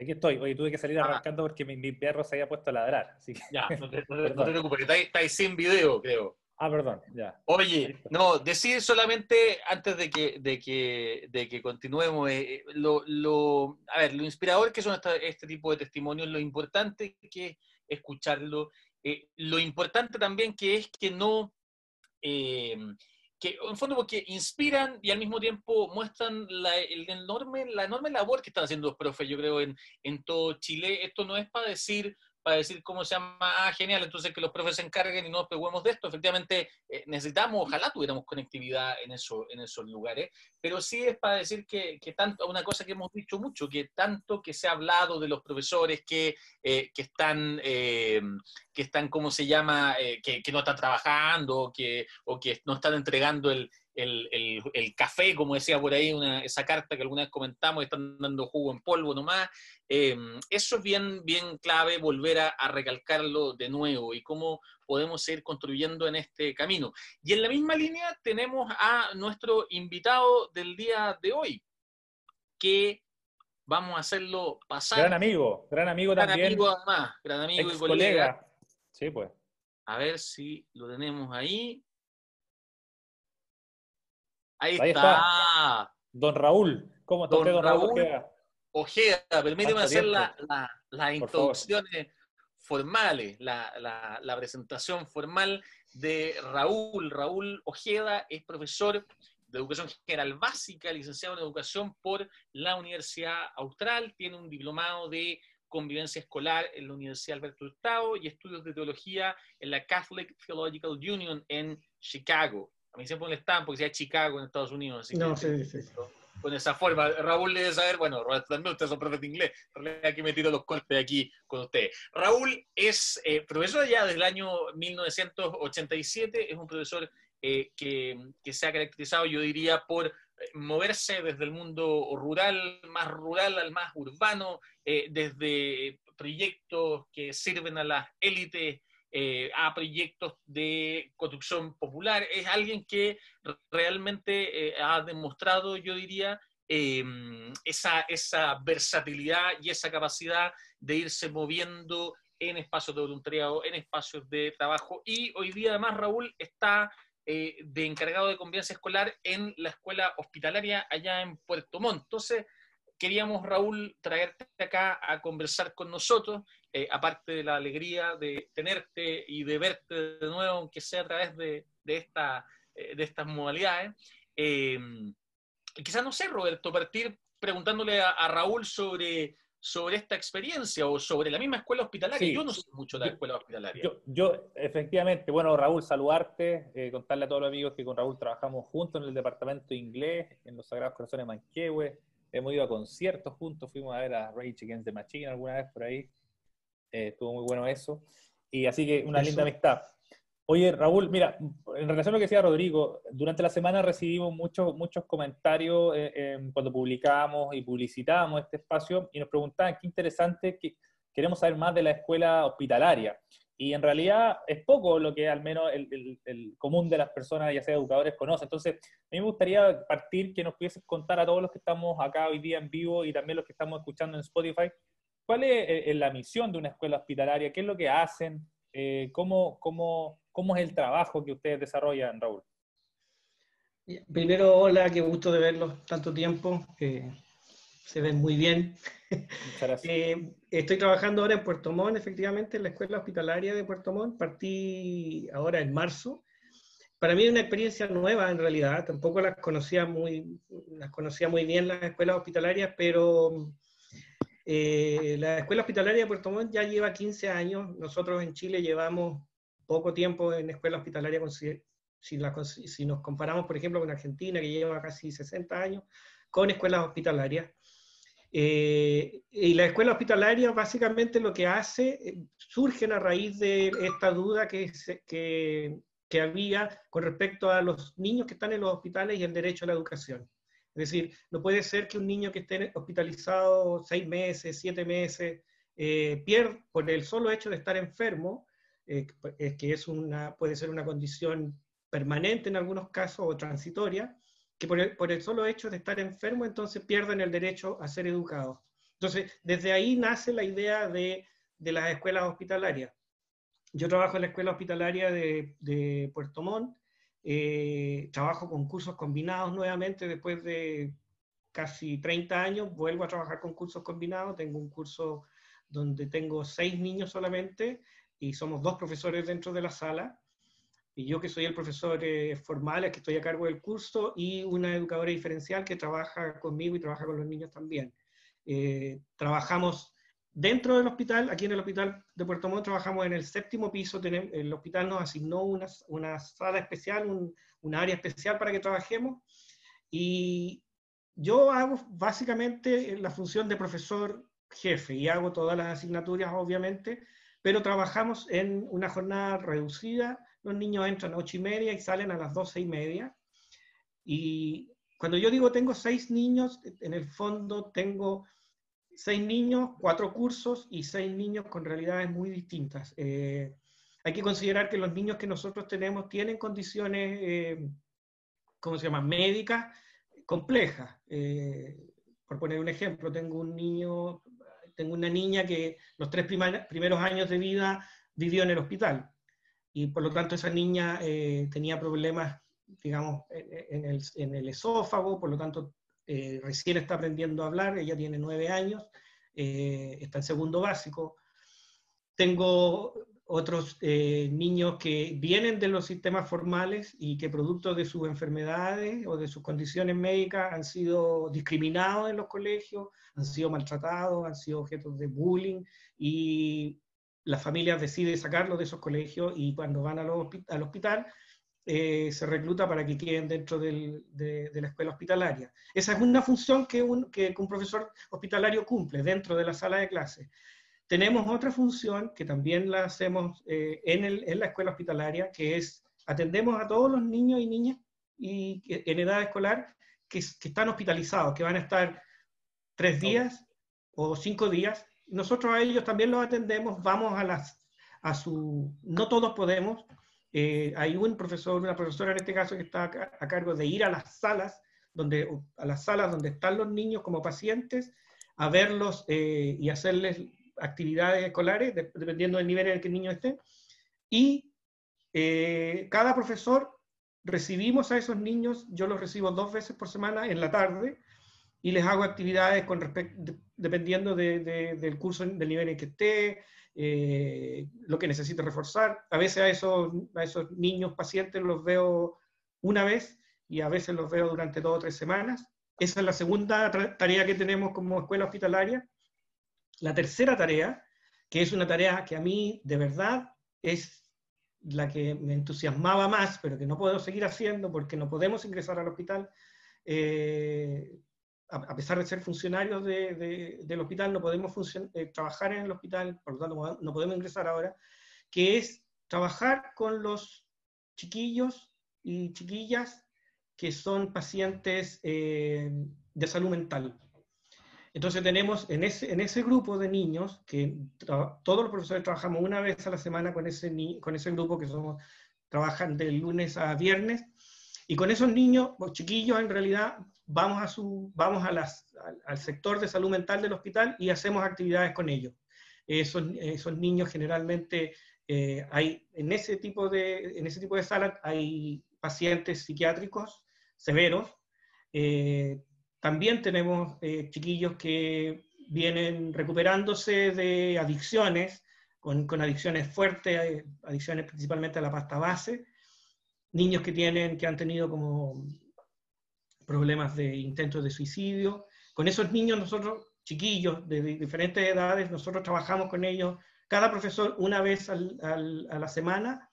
Aquí estoy. Oye, tuve que salir ah. arrancando porque mi, perro se había puesto a ladrar. Así Ya, no te, preocupes, estáis, estáis sin video, creo. Ah, perdón, ya. Oye, no, decir solamente antes de que, de que, de que continuemos, eh, eh, lo, lo, a ver, lo inspirador que son este tipo de testimonios, lo importante que es escucharlo, eh, lo importante también que es que no, que en fondo porque inspiran y al mismo tiempo muestran la, el enorme, la enorme labor que están haciendo los profes, yo creo, en, en todo Chile. Esto no es para decir para decir cómo se llama, ah, genial, entonces que los profes se encarguen y no nos preocupemos de esto. Efectivamente, eh, necesitamos, ojalá tuviéramos conectividad en, eso, en esos lugares, pero sí es para decir que, que, tanto, una cosa que hemos dicho mucho, que tanto que se ha hablado de los profesores que, eh, que están, eh, que están, ¿cómo se llama?, eh, que, no están trabajando que, o que no están entregando el, café, como decía por ahí una, esa carta que alguna vez comentamos, están dando jugo en polvo nomás. Em, eso es bien, bien clave, volver a, a, recalcarlo de nuevo y cómo podemos seguir construyendo en este camino. Y en la misma línea tenemos a nuestro invitado del día de hoy, que vamos a hacerlo pasar. Gran amigo, gran amigo gran también. Amigo además, gran amigo y colega. Sí, pues. A ver si lo tenemos ahí. Ahí, está. Don Raúl. ¿Cómo está don, Raúl? Ojeda, Ojeda permíteme hacer las la, introducciones formales, la, la presentación formal de Raúl. Raúl Ojeda es profesor de Educación General Básica, licenciado en Educación por la Universidad Austral, tiene un diplomado de convivencia escolar en la Universidad Alberto Hurtado y estudios de teología en la Catholic Theological Union en Chicago. A mí siempre molestan porque sea Chicago en Estados Unidos. no, sí, sí. Con esa forma. Raúl debe saber, bueno, también ustedes son profes de inglés, aquí me tiro los cortes aquí con usted. Raúl es eh, profesor ya desde el año 1987, es un profesor eh, que, se ha caracterizado, yo diría, por eh, moverse desde el mundo rural, más rural al más urbano, eh, desde proyectos que sirven a las élites a proyectos de construcción popular. Es alguien que realmente ha demostrado, yo diría, em, esa, esa versatilidad y esa capacidad de irse moviendo en espacios de voluntariado, en espacios de trabajo. Y hoy día además Raúl está eh, de encargado de convivencia escolar en la escuela hospitalaria allá en Puerto Montt. Entonces, queríamos, Raúl, traerte acá a conversar con nosotros, eh, aparte de la alegría de tenerte y de verte de nuevo, aunque sea a través de, esta, eh, de estas modalidades. quizás, no sé, Roberto, partir preguntándole a Raúl sobre sobre esta experiencia o sobre la misma escuela hospitalaria. Yo no sé mucho de la escuela hospitalaria. Yo, efectivamente, bueno, Raúl, saludarte, eh, contarle a todos los amigos que con Raúl trabajamos juntos en el departamento de inglés, en los Sagrados Corazones de Manquehue. Hemos ido a conciertos juntos, fuimos a ver a Rage Against the Machine alguna vez por ahí. Eh, estuvo muy bueno eso. Y así que una linda amistad. Oye, Raúl, mira, en relación a lo que decía Rodrigo, durante la semana recibimos muchos, muchos comentarios eh, cuando publicamos y publicitábamos este espacio y nos preguntaban qué interesante, que queremos saber más de la escuela hospitalaria. Y en realidad es poco lo que al menos el, común de las personas, ya sea educadores, conoce. Entonces, a mí me gustaría partir que nos pudieses contar a todos los que estamos acá hoy día en vivo y también los que estamos escuchando en Spotify, cuál es eh, la misión de una escuela hospitalaria, qué es lo que hacen, eh, cómo, cómo ¿Cómo es el trabajo que ustedes desarrollan, Raúl? Primero, hola, qué gusto de verlos tanto tiempo. Se ven muy bien. Eh, estoy trabajando ahora en Puerto Montt, efectivamente, en la escuela hospitalaria de Puerto Montt. Partí ahora en marzo. Para mí es una experiencia nueva en realidad. Tampoco las conocía muy, las conocía muy bien las escuelas hospitalarias, pero eh, la escuela hospitalaria de Puerto Montt ya lleva 15 años. Nosotros en Chile llevamos poco tiempo en escuela hospitalaria, si, si, nos comparamos, por ejemplo, con Argentina, que lleva casi 60 años, con escuelas hospitalarias. Eh, y la escuela hospitalaria básicamente lo que hace, eh, surge a raíz de esta duda que, que, que, había con respecto a los niños que están en los hospitales y el derecho a la educación. Es decir, no puede ser que un niño que esté hospitalizado seis meses, siete meses, eh, pierda por el solo hecho de estar enfermo, eh, que es una, puede ser una condición permanente en algunos casos o transitoria, que por el, solo hecho de estar enfermo entonces pierden el derecho a ser educados. Entonces, desde ahí nace la idea de, de las escuelas hospitalarias. Yo trabajo en la escuela hospitalaria de, de Puerto Montt, eh, trabajo con cursos combinados nuevamente después de casi 30 años, vuelvo a trabajar con cursos combinados, tengo un curso donde tengo seis niños solamente, y somos dos profesores dentro de la sala, y yo que soy el profesor eh, formal, es que estoy a cargo del curso, y una educadora diferencial que trabaja conmigo y trabaja con los niños también. Eh, trabajamos dentro del hospital, aquí en el hospital de Puerto Montt trabajamos en el séptimo piso, tenemos, el hospital nos asignó una, una sala especial, un, una área especial para que trabajemos, y yo hago básicamente la función de profesor jefe y hago todas las asignaturas, obviamente, pero trabajamos en una jornada reducida. Los niños entran a ocho y media y salen a las doce y media. Y cuando yo digo tengo seis niños, en el fondo tengo seis niños, cuatro cursos y seis niños con realidades muy distintas. Eh, hay que considerar que los niños que nosotros tenemos tienen condiciones, eh, ¿cómo se llama?, médicas complejas. Eh, por poner un ejemplo, tengo un niño, tengo una niña que los tres primeros años de vida vivió en el hospital y por lo tanto esa niña eh, tenía problemas, digamos, en el, en el, esófago, por lo tanto eh, recién está aprendiendo a hablar, ella tiene nueve años, eh, está en segundo básico. Tengo otros eh, niños que vienen de los sistemas formales y que producto de sus enfermedades o de sus condiciones médicas han sido discriminados en los colegios, han sido maltratados, han sido objetos de bullying y las familias deciden sacarlos de esos colegios y cuando van al hospital eh, se recluta para que queden dentro de, la escuela hospitalaria. Esa es una función que un, que un profesor hospitalario cumple dentro de la sala de clases. Tenemos otra función que también la hacemos eh, en, el, en, la escuela hospitalaria, que es atendemos a todos los niños y niñas y, en edad escolar que, que, están hospitalizados, que van a estar tres días o cinco días. Nosotros a ellos también los atendemos, vamos a las, a su, no todos podemos, eh, hay un profesor, una profesora en este caso que está a, cargo de ir a las salas, donde, a las salas donde están los niños como pacientes, a verlos eh, y hacerles actividades escolares, dependiendo del nivel en el que el niño esté, y eh, cada profesor recibimos a esos niños, yo los recibo dos veces por semana en la tarde, y les hago actividades con respecto, dependiendo del curso, del nivel en que esté, eh, lo que necesite reforzar. A veces a esos, a esos niños pacientes los veo una vez y a veces los veo durante dos o tres semanas. Esa es la segunda tarea que tenemos como escuela hospitalaria. La tercera tarea, que es una tarea que a mí de verdad es la que me entusiasmaba más, pero que no puedo seguir haciendo porque no podemos ingresar al hospital. Eh, a, pesar de ser funcionarios del hospital, no podemos eh, trabajar en el hospital, por lo tanto no podemos ingresar ahora, que es trabajar con los chiquillos y chiquillas que son pacientes eh, de salud mental. Entonces tenemos en ese, en ese grupo de niños, que todos los profesores trabajamos una vez a la semana con ese, con ese grupo que somos, trabajan de lunes a viernes, y con esos niños, los chiquillos en realidad, vamos, a su, vamos a las, al, sector de salud mental del hospital y hacemos actividades con ellos. Esos, esos niños generalmente eh, hay, en ese tipo de, en ese tipo de salas hay pacientes psiquiátricos severos, eh, también tenemos eh, chiquillos que vienen recuperándose de adicciones, con, con adicciones fuertes, eh, adicciones principalmente a la pasta base, niños que, tienen, que han tenido como problemas de intentos de suicidio. Con esos niños nosotros, chiquillos de, diferentes edades, nosotros trabajamos con ellos, cada profesor una vez al, a la semana,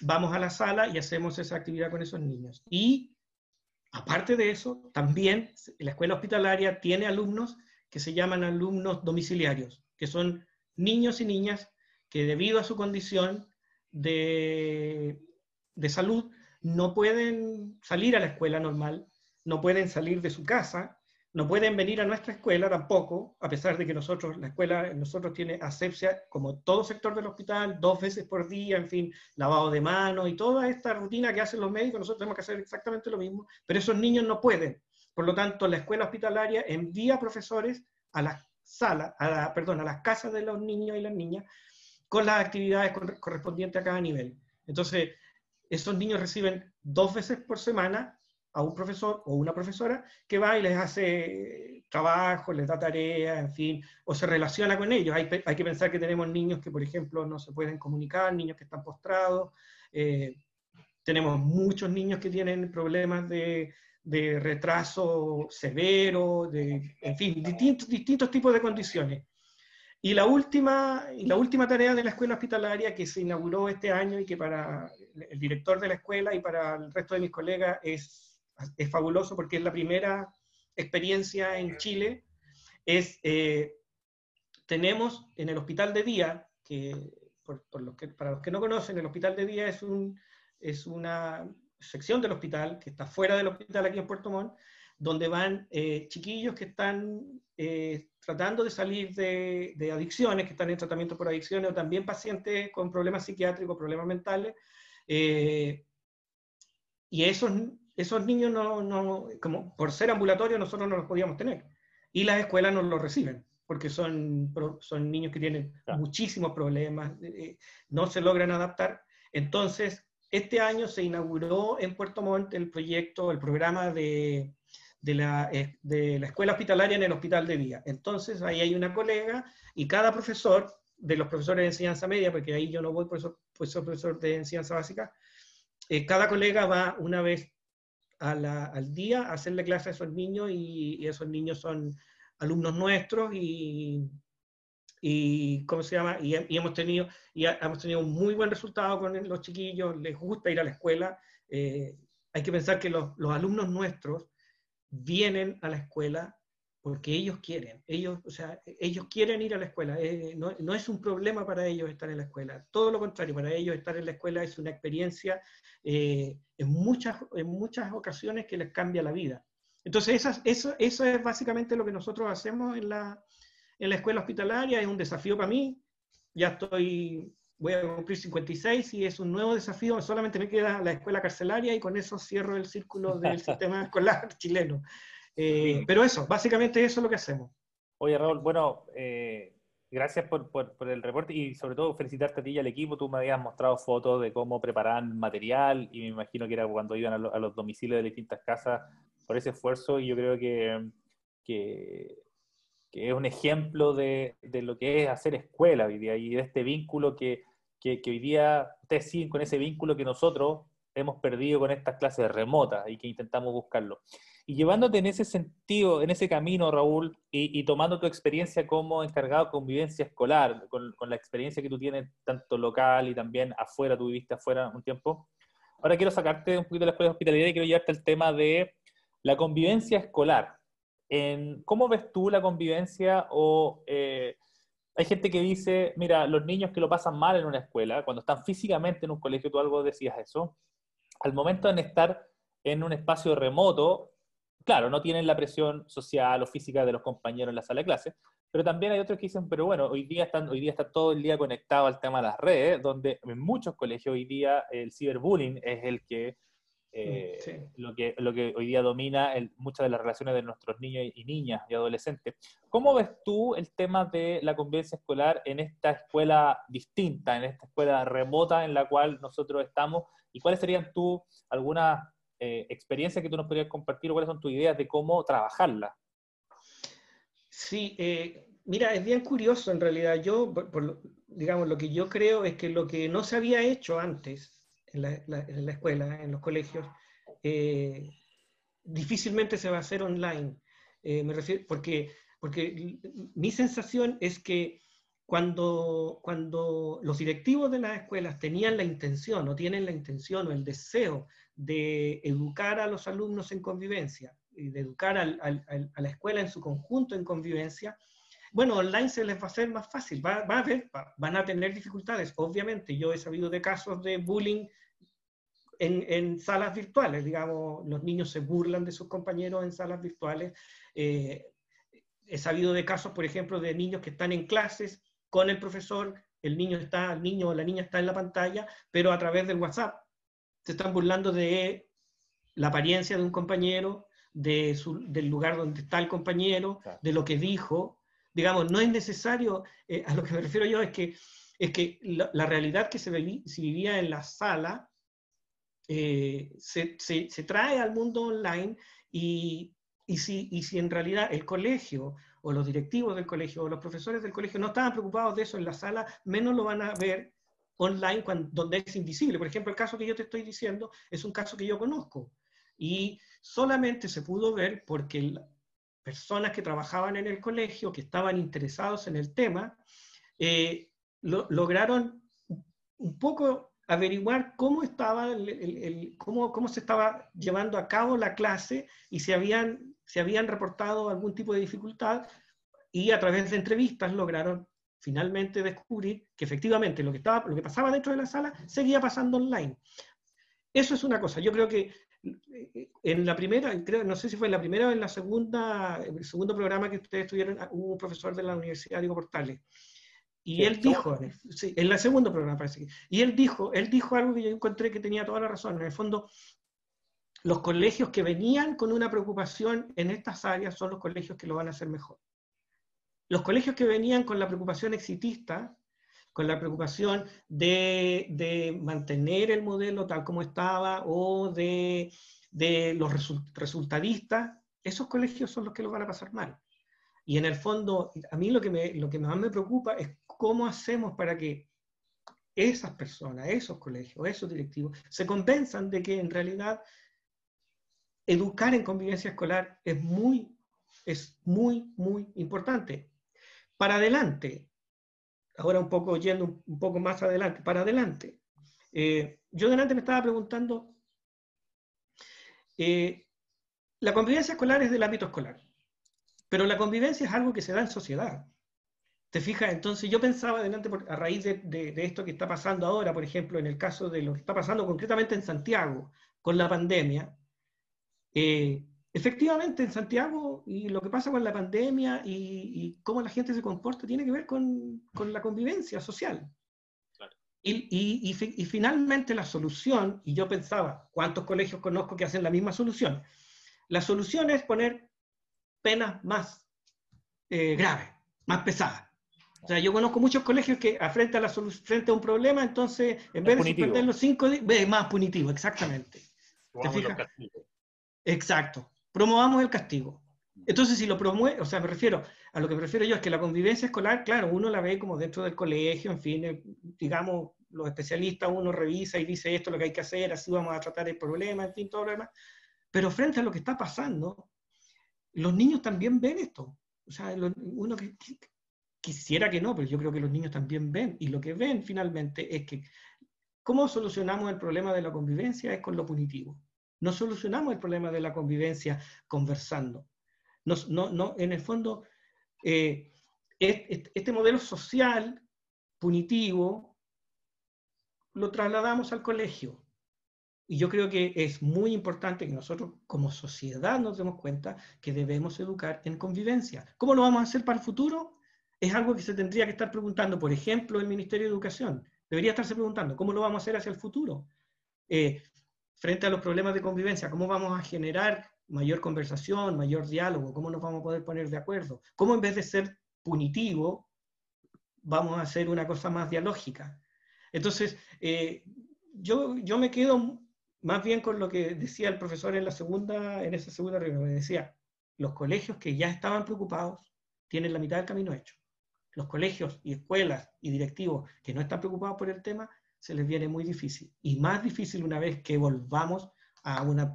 vamos a la sala y hacemos esa actividad con esos niños. Y Aparte de eso, también la escuela hospitalaria tiene alumnos que se llaman alumnos domiciliarios, que son niños y niñas que debido a su condición de, de salud no pueden salir a la escuela normal, no pueden salir de su casa no pueden venir a nuestra escuela tampoco, a pesar de que nosotros, la escuela, nosotros tiene asepsia, como todo sector del hospital, dos veces por día, en fin, lavado de manos y toda esta rutina que hacen los médicos, nosotros tenemos que hacer exactamente lo mismo, pero esos niños no pueden. Por lo tanto, la escuela hospitalaria envía profesores a las salas, a la, perdón, a las casas de los niños y las niñas con las actividades correspondientes a cada nivel. Entonces, esos niños reciben dos veces por semana a un profesor o una profesora que va y les hace trabajo, les da tarea, en fin, o se relaciona con ellos. Hay, que pensar que tenemos niños que, por ejemplo, no se pueden comunicar, niños que están postrados, eh, tenemos muchos niños que tienen problemas de, de retraso severo, de, en fin, distintos, distintos tipos de condiciones. Y la, última, y la última tarea de la escuela hospitalaria que se inauguró este año y que para el director de la escuela y para el resto de mis colegas es es fabuloso porque es la primera experiencia en Chile, es, eh, tenemos en el hospital de día, que, por, los que, para los que no conocen, el hospital de día es, un, es una sección del hospital que está fuera del hospital aquí en Puerto Montt, donde van eh, chiquillos que están eh, tratando de salir de, adicciones, que están en tratamiento por adicciones, o también pacientes con problemas psiquiátricos, problemas mentales. Y esos, esos niños, no, no, como por ser ambulatorios, nosotros no los podíamos tener. Y las escuelas no los reciben, porque son, son niños que tienen muchísimos problemas, no se logran adaptar. Entonces, este año se inauguró en Puerto Montt el proyecto, el programa de de la, eh, de la escuela hospitalaria en el hospital de día. Entonces, ahí hay una colega y cada profesor, de los profesores de enseñanza media, porque ahí yo no voy por eso, pues soy profesor de enseñanza básica, eh, cada colega va una vez al día a hacerle clase a esos niños y, esos niños son alumnos nuestros y, y ¿cómo se llama? Y, hemos, tenido, y hemos tenido un muy buen resultado con los chiquillos, les gusta ir a la escuela. Eh, hay que pensar que los, los alumnos nuestros vienen a la escuela porque ellos quieren, ellos, o sea, ellos quieren ir a la escuela, eh, no, es un problema para ellos estar en la escuela, todo lo contrario, para ellos estar en la escuela es una experiencia eh, en, muchas, en muchas ocasiones que les cambia la vida. Entonces, eso, eso es básicamente lo que nosotros hacemos en la, en la escuela hospitalaria, es un desafío para mí, ya estoy voy a cumplir 56 y es un nuevo desafío, solamente me queda la escuela carcelaria y con eso cierro el círculo del sistema escolar chileno. Eh, pero eso, básicamente eso es lo que hacemos. Oye, Raúl, bueno, eh, gracias por, el reporte y sobre todo felicitarte a ti y al equipo. Tú me habías mostrado fotos de cómo preparaban material y me imagino que era cuando iban a, los domicilios de distintas casas por ese esfuerzo y yo creo que, que que es un ejemplo de, de, lo que es hacer escuela hoy día y de este vínculo que, que, hoy día ustedes siguen con ese vínculo que nosotros hemos perdido con estas clases remotas y que intentamos buscarlo. Y llevándote en ese sentido, en ese camino, Raúl, y, tomando tu experiencia como encargado de convivencia escolar, con, con, la experiencia que tú tienes tanto local y también afuera, tú viviste afuera un tiempo, ahora quiero sacarte un poquito de la escuela de hospitalidad y quiero llevarte al tema de la convivencia escolar. En, ¿Cómo ves tú la convivencia o... Eh, hay gente que dice, mira, los niños que lo pasan mal en una escuela, cuando están físicamente en un colegio, tú algo decías eso, al momento de estar en un espacio remoto, claro, no tienen la presión social o física de los compañeros en la sala de clase, pero también hay otros que dicen, pero bueno, hoy día, están, hoy día está todo el día conectado al tema de las redes, donde en muchos colegios hoy día el ciberbullying es el que eh, lo, que, lo que hoy día domina muchas de las relaciones de nuestros niños y niñas y adolescentes. ¿Cómo ves tú el tema de la convivencia escolar en esta escuela distinta, en esta escuela remota en la cual nosotros estamos? ¿Y cuáles serían tú algunas eh, experiencias que tú nos podrías compartir o cuáles son tus ideas de cómo trabajarla? Sí, eh, mira, es bien curioso en realidad. Yo, digamos, lo que yo creo es que lo que no se había hecho antes en la, escuela, en los colegios, eh, difícilmente se va a hacer online. Eh, me refiero, porque, porque mi sensación es que cuando, cuando los directivos de las escuelas tenían la intención o tienen la intención o el deseo de educar a los alumnos en convivencia y de educar a la escuela en su conjunto en convivencia, bueno, online se les va a hacer más fácil, va, a haber, van a tener dificultades, obviamente. Yo he sabido de casos de bullying en, salas virtuales, digamos, los niños se burlan de sus compañeros en salas virtuales. Eh, he sabido de casos, por ejemplo, de niños que están en clases con el profesor, el niño está, el niño o la niña está en la pantalla, pero a través del WhatsApp se están burlando de la apariencia de un compañero, de del lugar donde está el compañero, de lo que dijo, digamos, no es necesario, eh, a lo que me refiero yo es que, es que la, realidad que se, vivía en la sala eh, se, se, trae al mundo online y, y, si, y si en realidad el colegio o los directivos del colegio o los profesores del colegio no estaban preocupados de eso en la sala, menos lo van a ver online cuando, donde es invisible. Por ejemplo, el caso que yo te estoy diciendo es un caso que yo conozco y solamente se pudo ver porque personas que trabajaban en el colegio, que estaban interesados en el tema, eh, lograron un poco averiguar cómo, estaba cómo, cómo, se estaba llevando a cabo la clase y si habían, si habían reportado algún tipo de dificultad y a través de entrevistas lograron finalmente descubrir que efectivamente lo que, estaba, lo que pasaba dentro de la sala seguía pasando online. Eso es una cosa. Yo creo que eh, en la primera, creo, no sé si fue en la primera o en la segunda, el segundo programa que ustedes tuvieron, ah, hubo un profesor de la Universidad, Diego Portales, y él dijo, sí, en el segundo programa parece que, y él dijo, él dijo algo que yo encontré que tenía toda la razón. En el fondo, los colegios que venían con una preocupación en estas áreas son los colegios que lo van a hacer mejor. Los colegios que venían con la preocupación exitista, con la preocupación de, mantener el modelo tal como estaba o de, los resultadistas, esos colegios son los que lo van a pasar mal. Y en el fondo, a mí lo que, me, más me preocupa es cómo hacemos para que esas personas, esos colegios, esos directivos, se convenzan de que en realidad educar en convivencia escolar es muy, es muy, muy importante. Para adelante, ahora un poco yendo un poco más adelante, para adelante. Eh, yo delante me estaba preguntando, eh, la convivencia escolar es del ámbito escolar, pero la convivencia es algo que se da en sociedad. ¿Te fijas? Entonces yo pensaba adelante, a raíz de, esto que está pasando ahora, por ejemplo, en el caso de lo que está pasando concretamente en Santiago con la pandemia, eh, efectivamente en Santiago y lo que pasa con la pandemia y, cómo la gente se comporta tiene que ver con, la convivencia social. Y, finalmente la solución, y yo pensaba, ¿cuántos colegios conozco que hacen la misma solución? La solución es poner penas más eh, graves, más pesadas. O sea, yo conozco muchos colegios que frente a, la frente a un problema, entonces, en vez de suspender los cinco días, es más punitivo, exactamente. ¿Te fijas? Exacto. Promovamos el castigo. Entonces, si lo promueve, o sea, me refiero, a lo que me refiero yo es que la convivencia escolar, claro, uno la ve como dentro del colegio, en fin, eh, digamos, los especialistas, uno revisa y dice esto es lo que hay que hacer, así vamos a tratar el problema, en fin, todo lo demás. Pero frente a lo que está pasando, los niños también ven esto. O sea, uno quisiera que no, pero yo creo que los niños también ven. Y lo que ven finalmente es que cómo solucionamos el problema de la convivencia es con lo punitivo. No solucionamos el problema de la convivencia conversando. no, no, en el fondo, eh, este modelo social punitivo lo trasladamos al colegio. Y yo creo que es muy importante que nosotros como sociedad nos demos cuenta que debemos educar en convivencia. ¿Cómo lo vamos a hacer para el futuro? Es algo que se tendría que estar preguntando, por ejemplo, el Ministerio de Educación. Debería estarse preguntando, ¿cómo lo vamos a hacer hacia el futuro? Eh, frente a los problemas de convivencia, ¿cómo vamos a generar mayor conversación, mayor diálogo? ¿Cómo nos vamos a poder poner de acuerdo? ¿Cómo en vez de ser punitivo, vamos a hacer una cosa más dialógica? Entonces, eh, yo, yo me quedo más bien con lo que decía el profesor en, la segunda, en esa segunda reunión. Me decía, los colegios que ya estaban preocupados tienen la mitad del camino hecho. Los colegios y escuelas y directivos que no están preocupados por el tema se les viene muy difícil. Y más difícil una vez que volvamos a una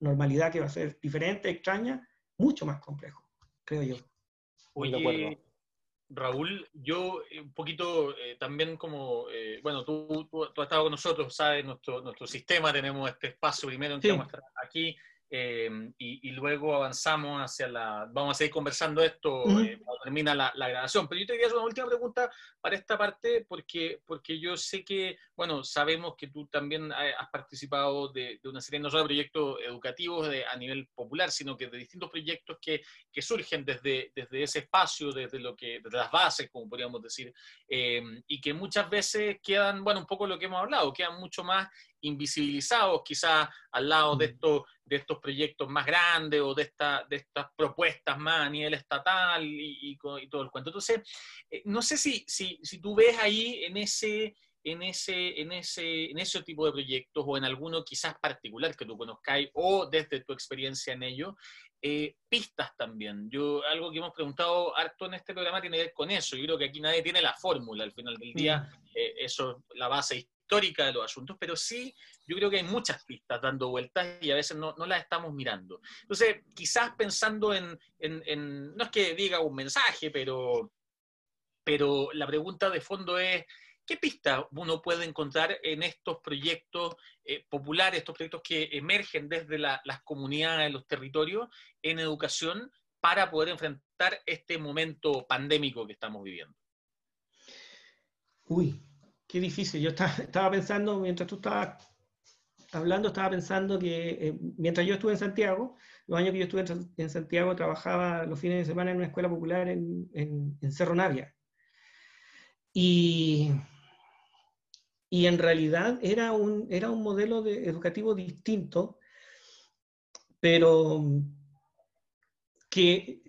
normalidad que va a ser diferente, extraña, mucho más complejo, creo yo. Oye, Raúl, yo eh, un poquito eh, también como, eh, bueno, tú, tú, has estado con nosotros, sabes, nuestro, nuestro sistema, tenemos este espacio primero en que vamos a estar aquí, Em, y, luego avanzamos hacia la... Vamos a seguir conversando esto eh, cuando termina la, grabación. Pero yo te quería hacer una última pregunta para esta parte, porque, porque yo sé que, bueno, sabemos que tú también has participado de, una serie no solo de proyectos educativos a nivel popular, sino que de distintos proyectos que, que surgen desde, desde ese espacio, desde, lo que, desde las bases, como podríamos decir, y que muchas veces quedan, bueno, un poco lo que hemos hablado, quedan mucho más invisibilizados quizás al lado de estos, de estos proyectos más grandes o de, esta, de estas propuestas más a nivel estatal y, todo el cuento. Entonces, eh, no sé si, si, si, tú ves ahí en ese, en, ese, en, ese, en ese tipo de proyectos o en alguno quizás particular que tú conozcáis o desde tu experiencia en ello, eh, pistas también. Yo, algo que hemos preguntado harto en este programa tiene que ver con eso. Yo creo que aquí nadie tiene la fórmula al final del día. Mm. Eh, eso, la base histórica de los asuntos, pero sí yo creo que hay muchas pistas dando vueltas y a veces no, no las estamos mirando. Entonces, quizás pensando en, en, no es que diga un mensaje, pero, pero la pregunta de fondo es, ¿qué pista uno puede encontrar en estos proyectos eh, populares, estos proyectos que emergen desde las comunidades, los territorios, en educación, para poder enfrentar este momento pandémico que estamos viviendo? Uy, qué difícil. Yo estaba, pensando, mientras tú estabas hablando, estaba pensando que eh, mientras yo estuve en Santiago, los años que yo estuve en, Santiago, trabajaba los fines de semana en una escuela popular en, Cerro Navia. Y en realidad era un, modelo de, educativo distinto, pero que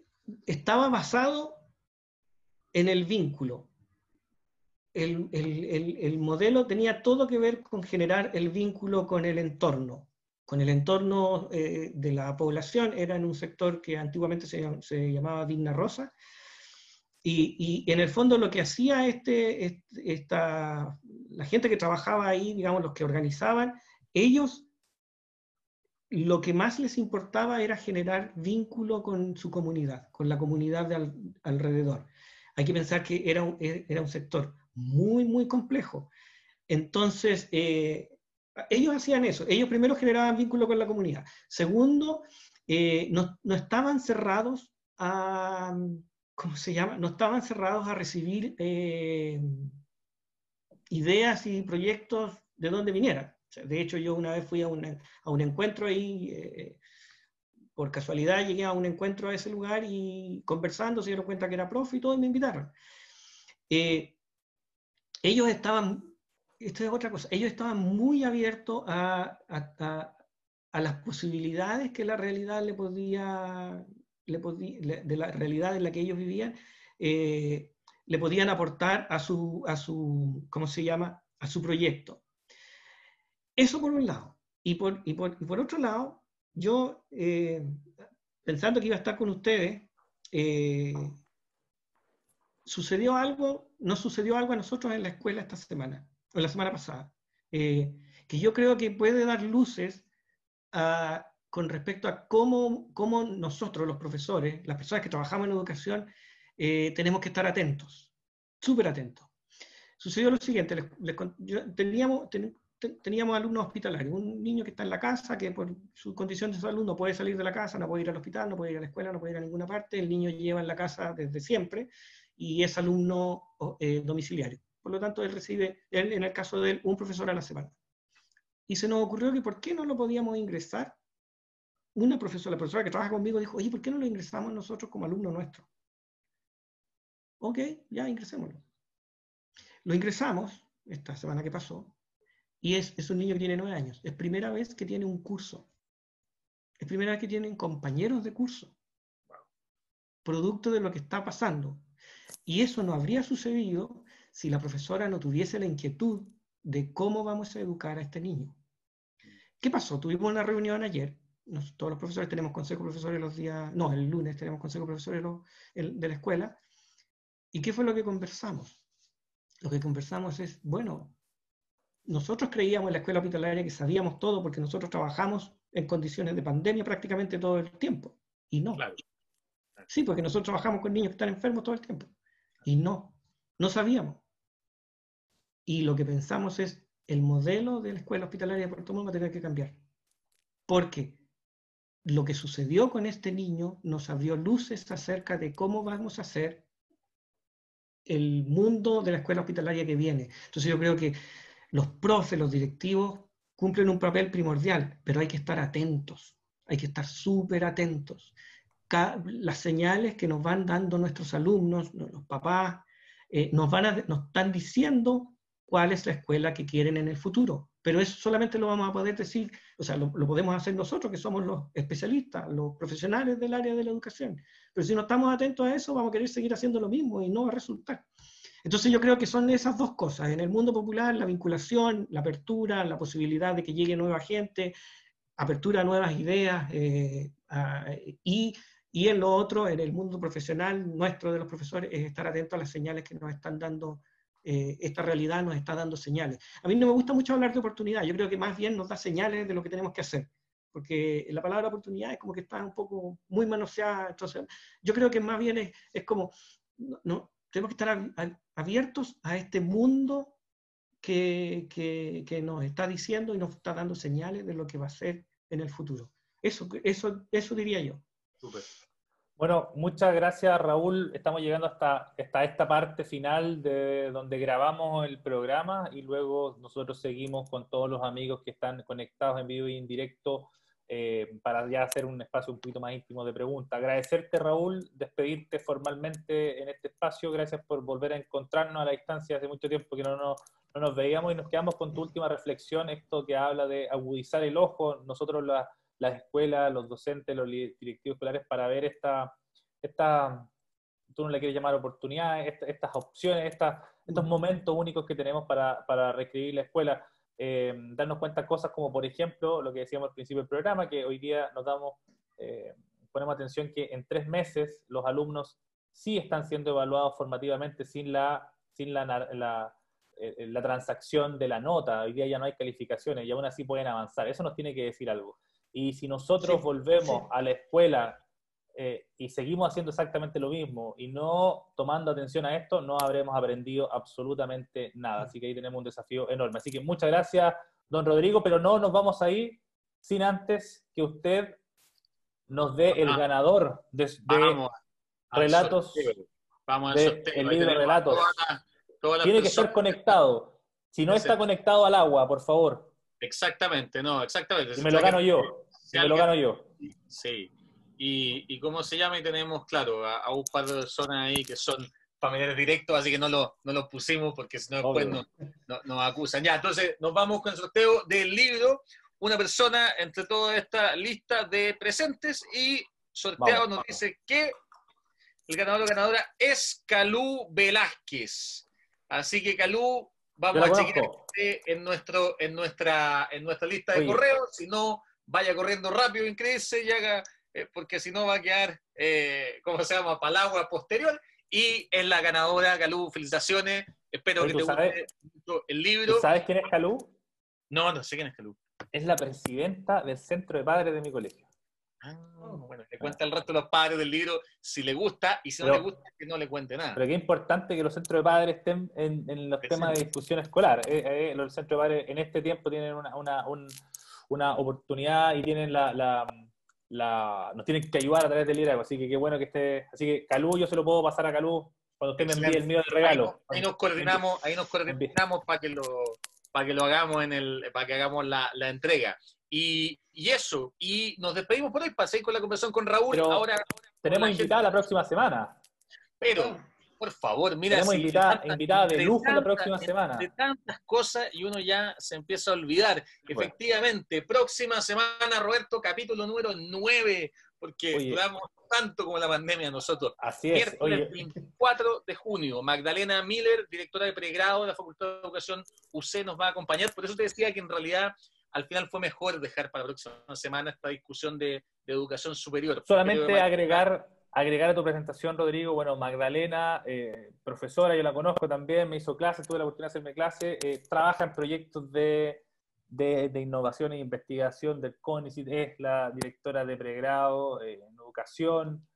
estaba basado en el vínculo. El, el, el, modelo tenía todo que ver con generar el vínculo con el entorno, con el entorno eh, de la población. Era en un sector que antiguamente se, se llamaba Digna Rosa, y, y, en el fondo lo que hacía este, esta, la gente que trabajaba ahí, digamos, los que organizaban, ellos lo que más les importaba era generar vínculo con su comunidad, con la comunidad de alrededor. Hay que pensar que era un, era un sector muy, muy complejo. Entonces, eh, ellos hacían eso. Ellos primero generaban vínculo con la comunidad. Segundo, eh, no, no, estaban cerrados a, ¿cómo se llama? No estaban cerrados a recibir eh, ideas y proyectos de donde vinieran. de hecho, yo una vez fui a, a un encuentro ahí, eh, por casualidad llegué a un encuentro a ese lugar y conversando se dieron cuenta que era profe y todos me invitaron. Ellos estaban, esto es otra cosa, ellos estaban muy abiertos a, a, las posibilidades que la realidad le podía de la realidad en la que ellos vivían, eh, le podían aportar a su, a su, ¿cómo se llama?, a su proyecto. Eso por un lado. Y por, y por, por otro lado, yo, eh, pensando que iba a estar con ustedes, eh, sucedió algo, no sucedió algo a nosotros en la escuela esta semana, o la semana pasada, que yo creo que puede dar luces a, con respecto a cómo, cómo nosotros, los profesores, las personas que trabajamos en educación, eh, tenemos que estar atentos, súper atentos. Sucedió lo siguiente, teníamos, teníamos alumnos hospitalarios, un niño que está en la casa, que por su condición de salud no puede salir de la casa, no puede ir al hospital, no puede ir a la escuela, no puede ir a ninguna parte, el niño lleva en la casa desde siempre y es alumno eh, domiciliario. Por lo tanto, él recibe, él, en el caso de él, un profesor a la semana. Y se nos ocurrió que por qué no lo podíamos ingresar una profesora, la profesora que trabaja conmigo dijo, oye, ¿por qué no lo ingresamos nosotros como alumno nuestro? Ok, ya ingresémoslo. Lo ingresamos esta semana que pasó y es, es un niño que tiene nueve años. Es primera vez que tiene un curso. Es primera vez que tienen compañeros de curso. Producto de lo que está pasando. Y eso no habría sucedido si la profesora no tuviese la inquietud de cómo vamos a educar a este niño. ¿Qué pasó? Tuvimos una reunión ayer todos los profesores tenemos consejo profesores los días, no, el lunes tenemos consejo profesores de la escuela. ¿Y qué fue lo que conversamos? Lo que conversamos es, bueno, nosotros creíamos en la escuela hospitalaria que sabíamos todo porque nosotros trabajamos en condiciones de pandemia prácticamente todo el tiempo. Y no. Sí, porque nosotros trabajamos con niños que están enfermos todo el tiempo. Y no, no sabíamos. Y lo que pensamos es, el modelo de la escuela hospitalaria de Puerto Montt va a tener que cambiar. Porque lo que sucedió con este niño nos abrió luces acerca de cómo vamos a hacer el mundo de la escuela hospitalaria que viene. Entonces yo creo que los profes, los directivos, cumplen un papel primordial, pero hay que estar atentos, hay que estar súper atentos. Las señales que nos van dando nuestros alumnos, los papás, eh, nos, van nos están diciendo cuál es la escuela que quieren en el futuro. Pero eso solamente lo vamos a poder decir, o sea, lo, podemos hacer nosotros, que somos los especialistas, los profesionales del área de la educación. Pero si no estamos atentos a eso, vamos a querer seguir haciendo lo mismo y no va a resultar. Entonces yo creo que son esas dos cosas. En el mundo popular, la vinculación, la apertura, la posibilidad de que llegue nueva gente, apertura a nuevas ideas, eh, y, y en lo otro, en el mundo profesional nuestro de los profesores, es estar atentos a las señales que nos están dando eh, esta realidad nos está dando señales. A mí no me gusta mucho hablar de oportunidad, yo creo que más bien nos da señales de lo que tenemos que hacer, porque la palabra oportunidad es como que está un poco muy manoseada, entonces yo creo que más bien es, es como, no, tenemos que estar abiertos a este mundo que, que, que, nos está diciendo y nos está dando señales de lo que va a ser en el futuro. Eso, eso, eso diría yo. Bueno, muchas gracias Raúl. Estamos llegando hasta, esta parte final de donde grabamos el programa y luego nosotros seguimos con todos los amigos que están conectados en vivo y en directo eh, para ya hacer un espacio un poquito más íntimo de preguntas. Agradecerte Raúl, despedirte formalmente en este espacio. Gracias por volver a encontrarnos a la distancia hace mucho tiempo que no nos, no nos veíamos y nos quedamos con tu última reflexión, esto que habla de agudizar el ojo. Nosotros la las escuelas, los docentes, los directivos escolares para ver esta, esta tú no le quieres llamar oportunidades, estas opciones, estos momentos únicos que tenemos para, para reescribir la escuela. Eh, darnos cuenta cosas como, por ejemplo, lo que decíamos al principio del programa, que hoy día nos damos, eh, ponemos atención que en tres meses los alumnos sí están siendo evaluados formativamente sin la, sin la, la, eh, la transacción de la nota. Hoy día ya no hay calificaciones y aún así pueden avanzar. Eso nos tiene que decir algo. Y si nosotros volvemos a la escuela eh, y seguimos haciendo exactamente lo mismo y no tomando atención a esto, no habremos aprendido absolutamente nada. Así que ahí tenemos un desafío enorme. Así que muchas gracias, don Rodrigo, pero no nos vamos a ir sin antes que usted nos dé el ganador de, relatos, vamos de el libro Relatos. Tiene que ser conectado. Si no está conectado al agua, por favor, Exactamente, no, exactamente. Me lo gano yo, me lo gano yo. Sí, y, y cómo se llama, y tenemos, claro, a, un par de personas ahí que son familiares directos, así que no lo, no lo pusimos porque si no después nos, nos acusan. Ya, entonces nos vamos con el sorteo del libro. Una persona entre toda esta lista de presentes y sorteado nos dice que el ganador o ganadora es Calú Velázquez. Así que Calú, Vamos a chequear en, nuestro, en, nuestra, en nuestra lista de correos. Si no, vaya corriendo rápido, inscríbese y haga, eh, porque si no va a quedar, eh, ¿cómo se llama?, palagua posterior. Y es la ganadora, Calú, felicitaciones. Espero que te guste el libro. ¿Sabes quién es Calú? No, no sé quién es Calú. Es la presidenta del centro de padres de mi colegio. Ah, bueno, le cuenta el resto de los padres del libro si le gusta y si no le gusta, que no le cuente nada. Pero qué importante que los centros de padres estén en, los temas de discusión escolar. Eh, eh, los centros de padres en este tiempo tienen una, oportunidad y tienen la, nos tienen que ayudar a través del liderazgo. Así que qué bueno que esté. Así que Calú, yo se lo puedo pasar a Calú cuando usted me envíe el mío de regalo. Ahí, nos coordinamos, ahí nos coordinamos para que lo para que lo hagamos en el, para que hagamos la, la entrega. Y, eso, y nos despedimos por hoy, pasé con la conversación con Raúl. ahora, tenemos invitada la próxima semana. Pero, por favor, mira. Tenemos invitada, de lujo la próxima semana. De tantas cosas y uno ya se empieza a olvidar. Efectivamente, próxima semana, Roberto, capítulo número 9, porque duramos tanto como la pandemia nosotros. Así es. el 24 de junio, Magdalena Miller, directora de pregrado de la Facultad de Educación UC, nos va a acompañar. Por eso te decía que en realidad al final fue mejor dejar para la próxima semana esta discusión de, educación superior. Solamente agregar, agregar a tu presentación, Rodrigo, bueno, Magdalena, eh, profesora, yo la conozco también, me hizo clase, tuve la oportunidad de hacerme clase, eh, trabaja en proyectos de, innovación e investigación del CONICIT, es la directora de pregrado eh, en educación,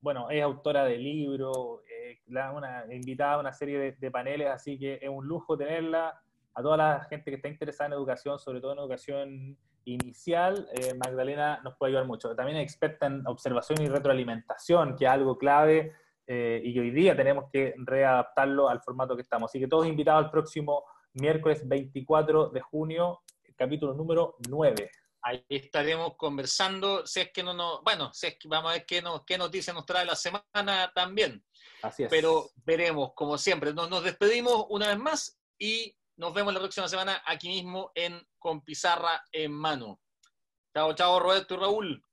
bueno, es autora de libros, una, invitada a una serie de paneles, así que es un lujo tenerla a toda la gente que está interesada en educación, sobre todo en educación inicial, eh, Magdalena nos puede ayudar mucho. También es experta en observación y retroalimentación, que es algo clave eh, y hoy día tenemos que readaptarlo al formato que estamos. Así que todos invitados al próximo miércoles 24 de junio, capítulo número 9. Ahí estaremos conversando, si es que no nos, bueno, si es que vamos a ver qué, qué noticias nos trae la semana también. Así es. Pero veremos, como siempre. nos despedimos una vez más y nos vemos la próxima semana aquí mismo en Con Pizarra en Mano. Chao, chao, Roberto y Raúl.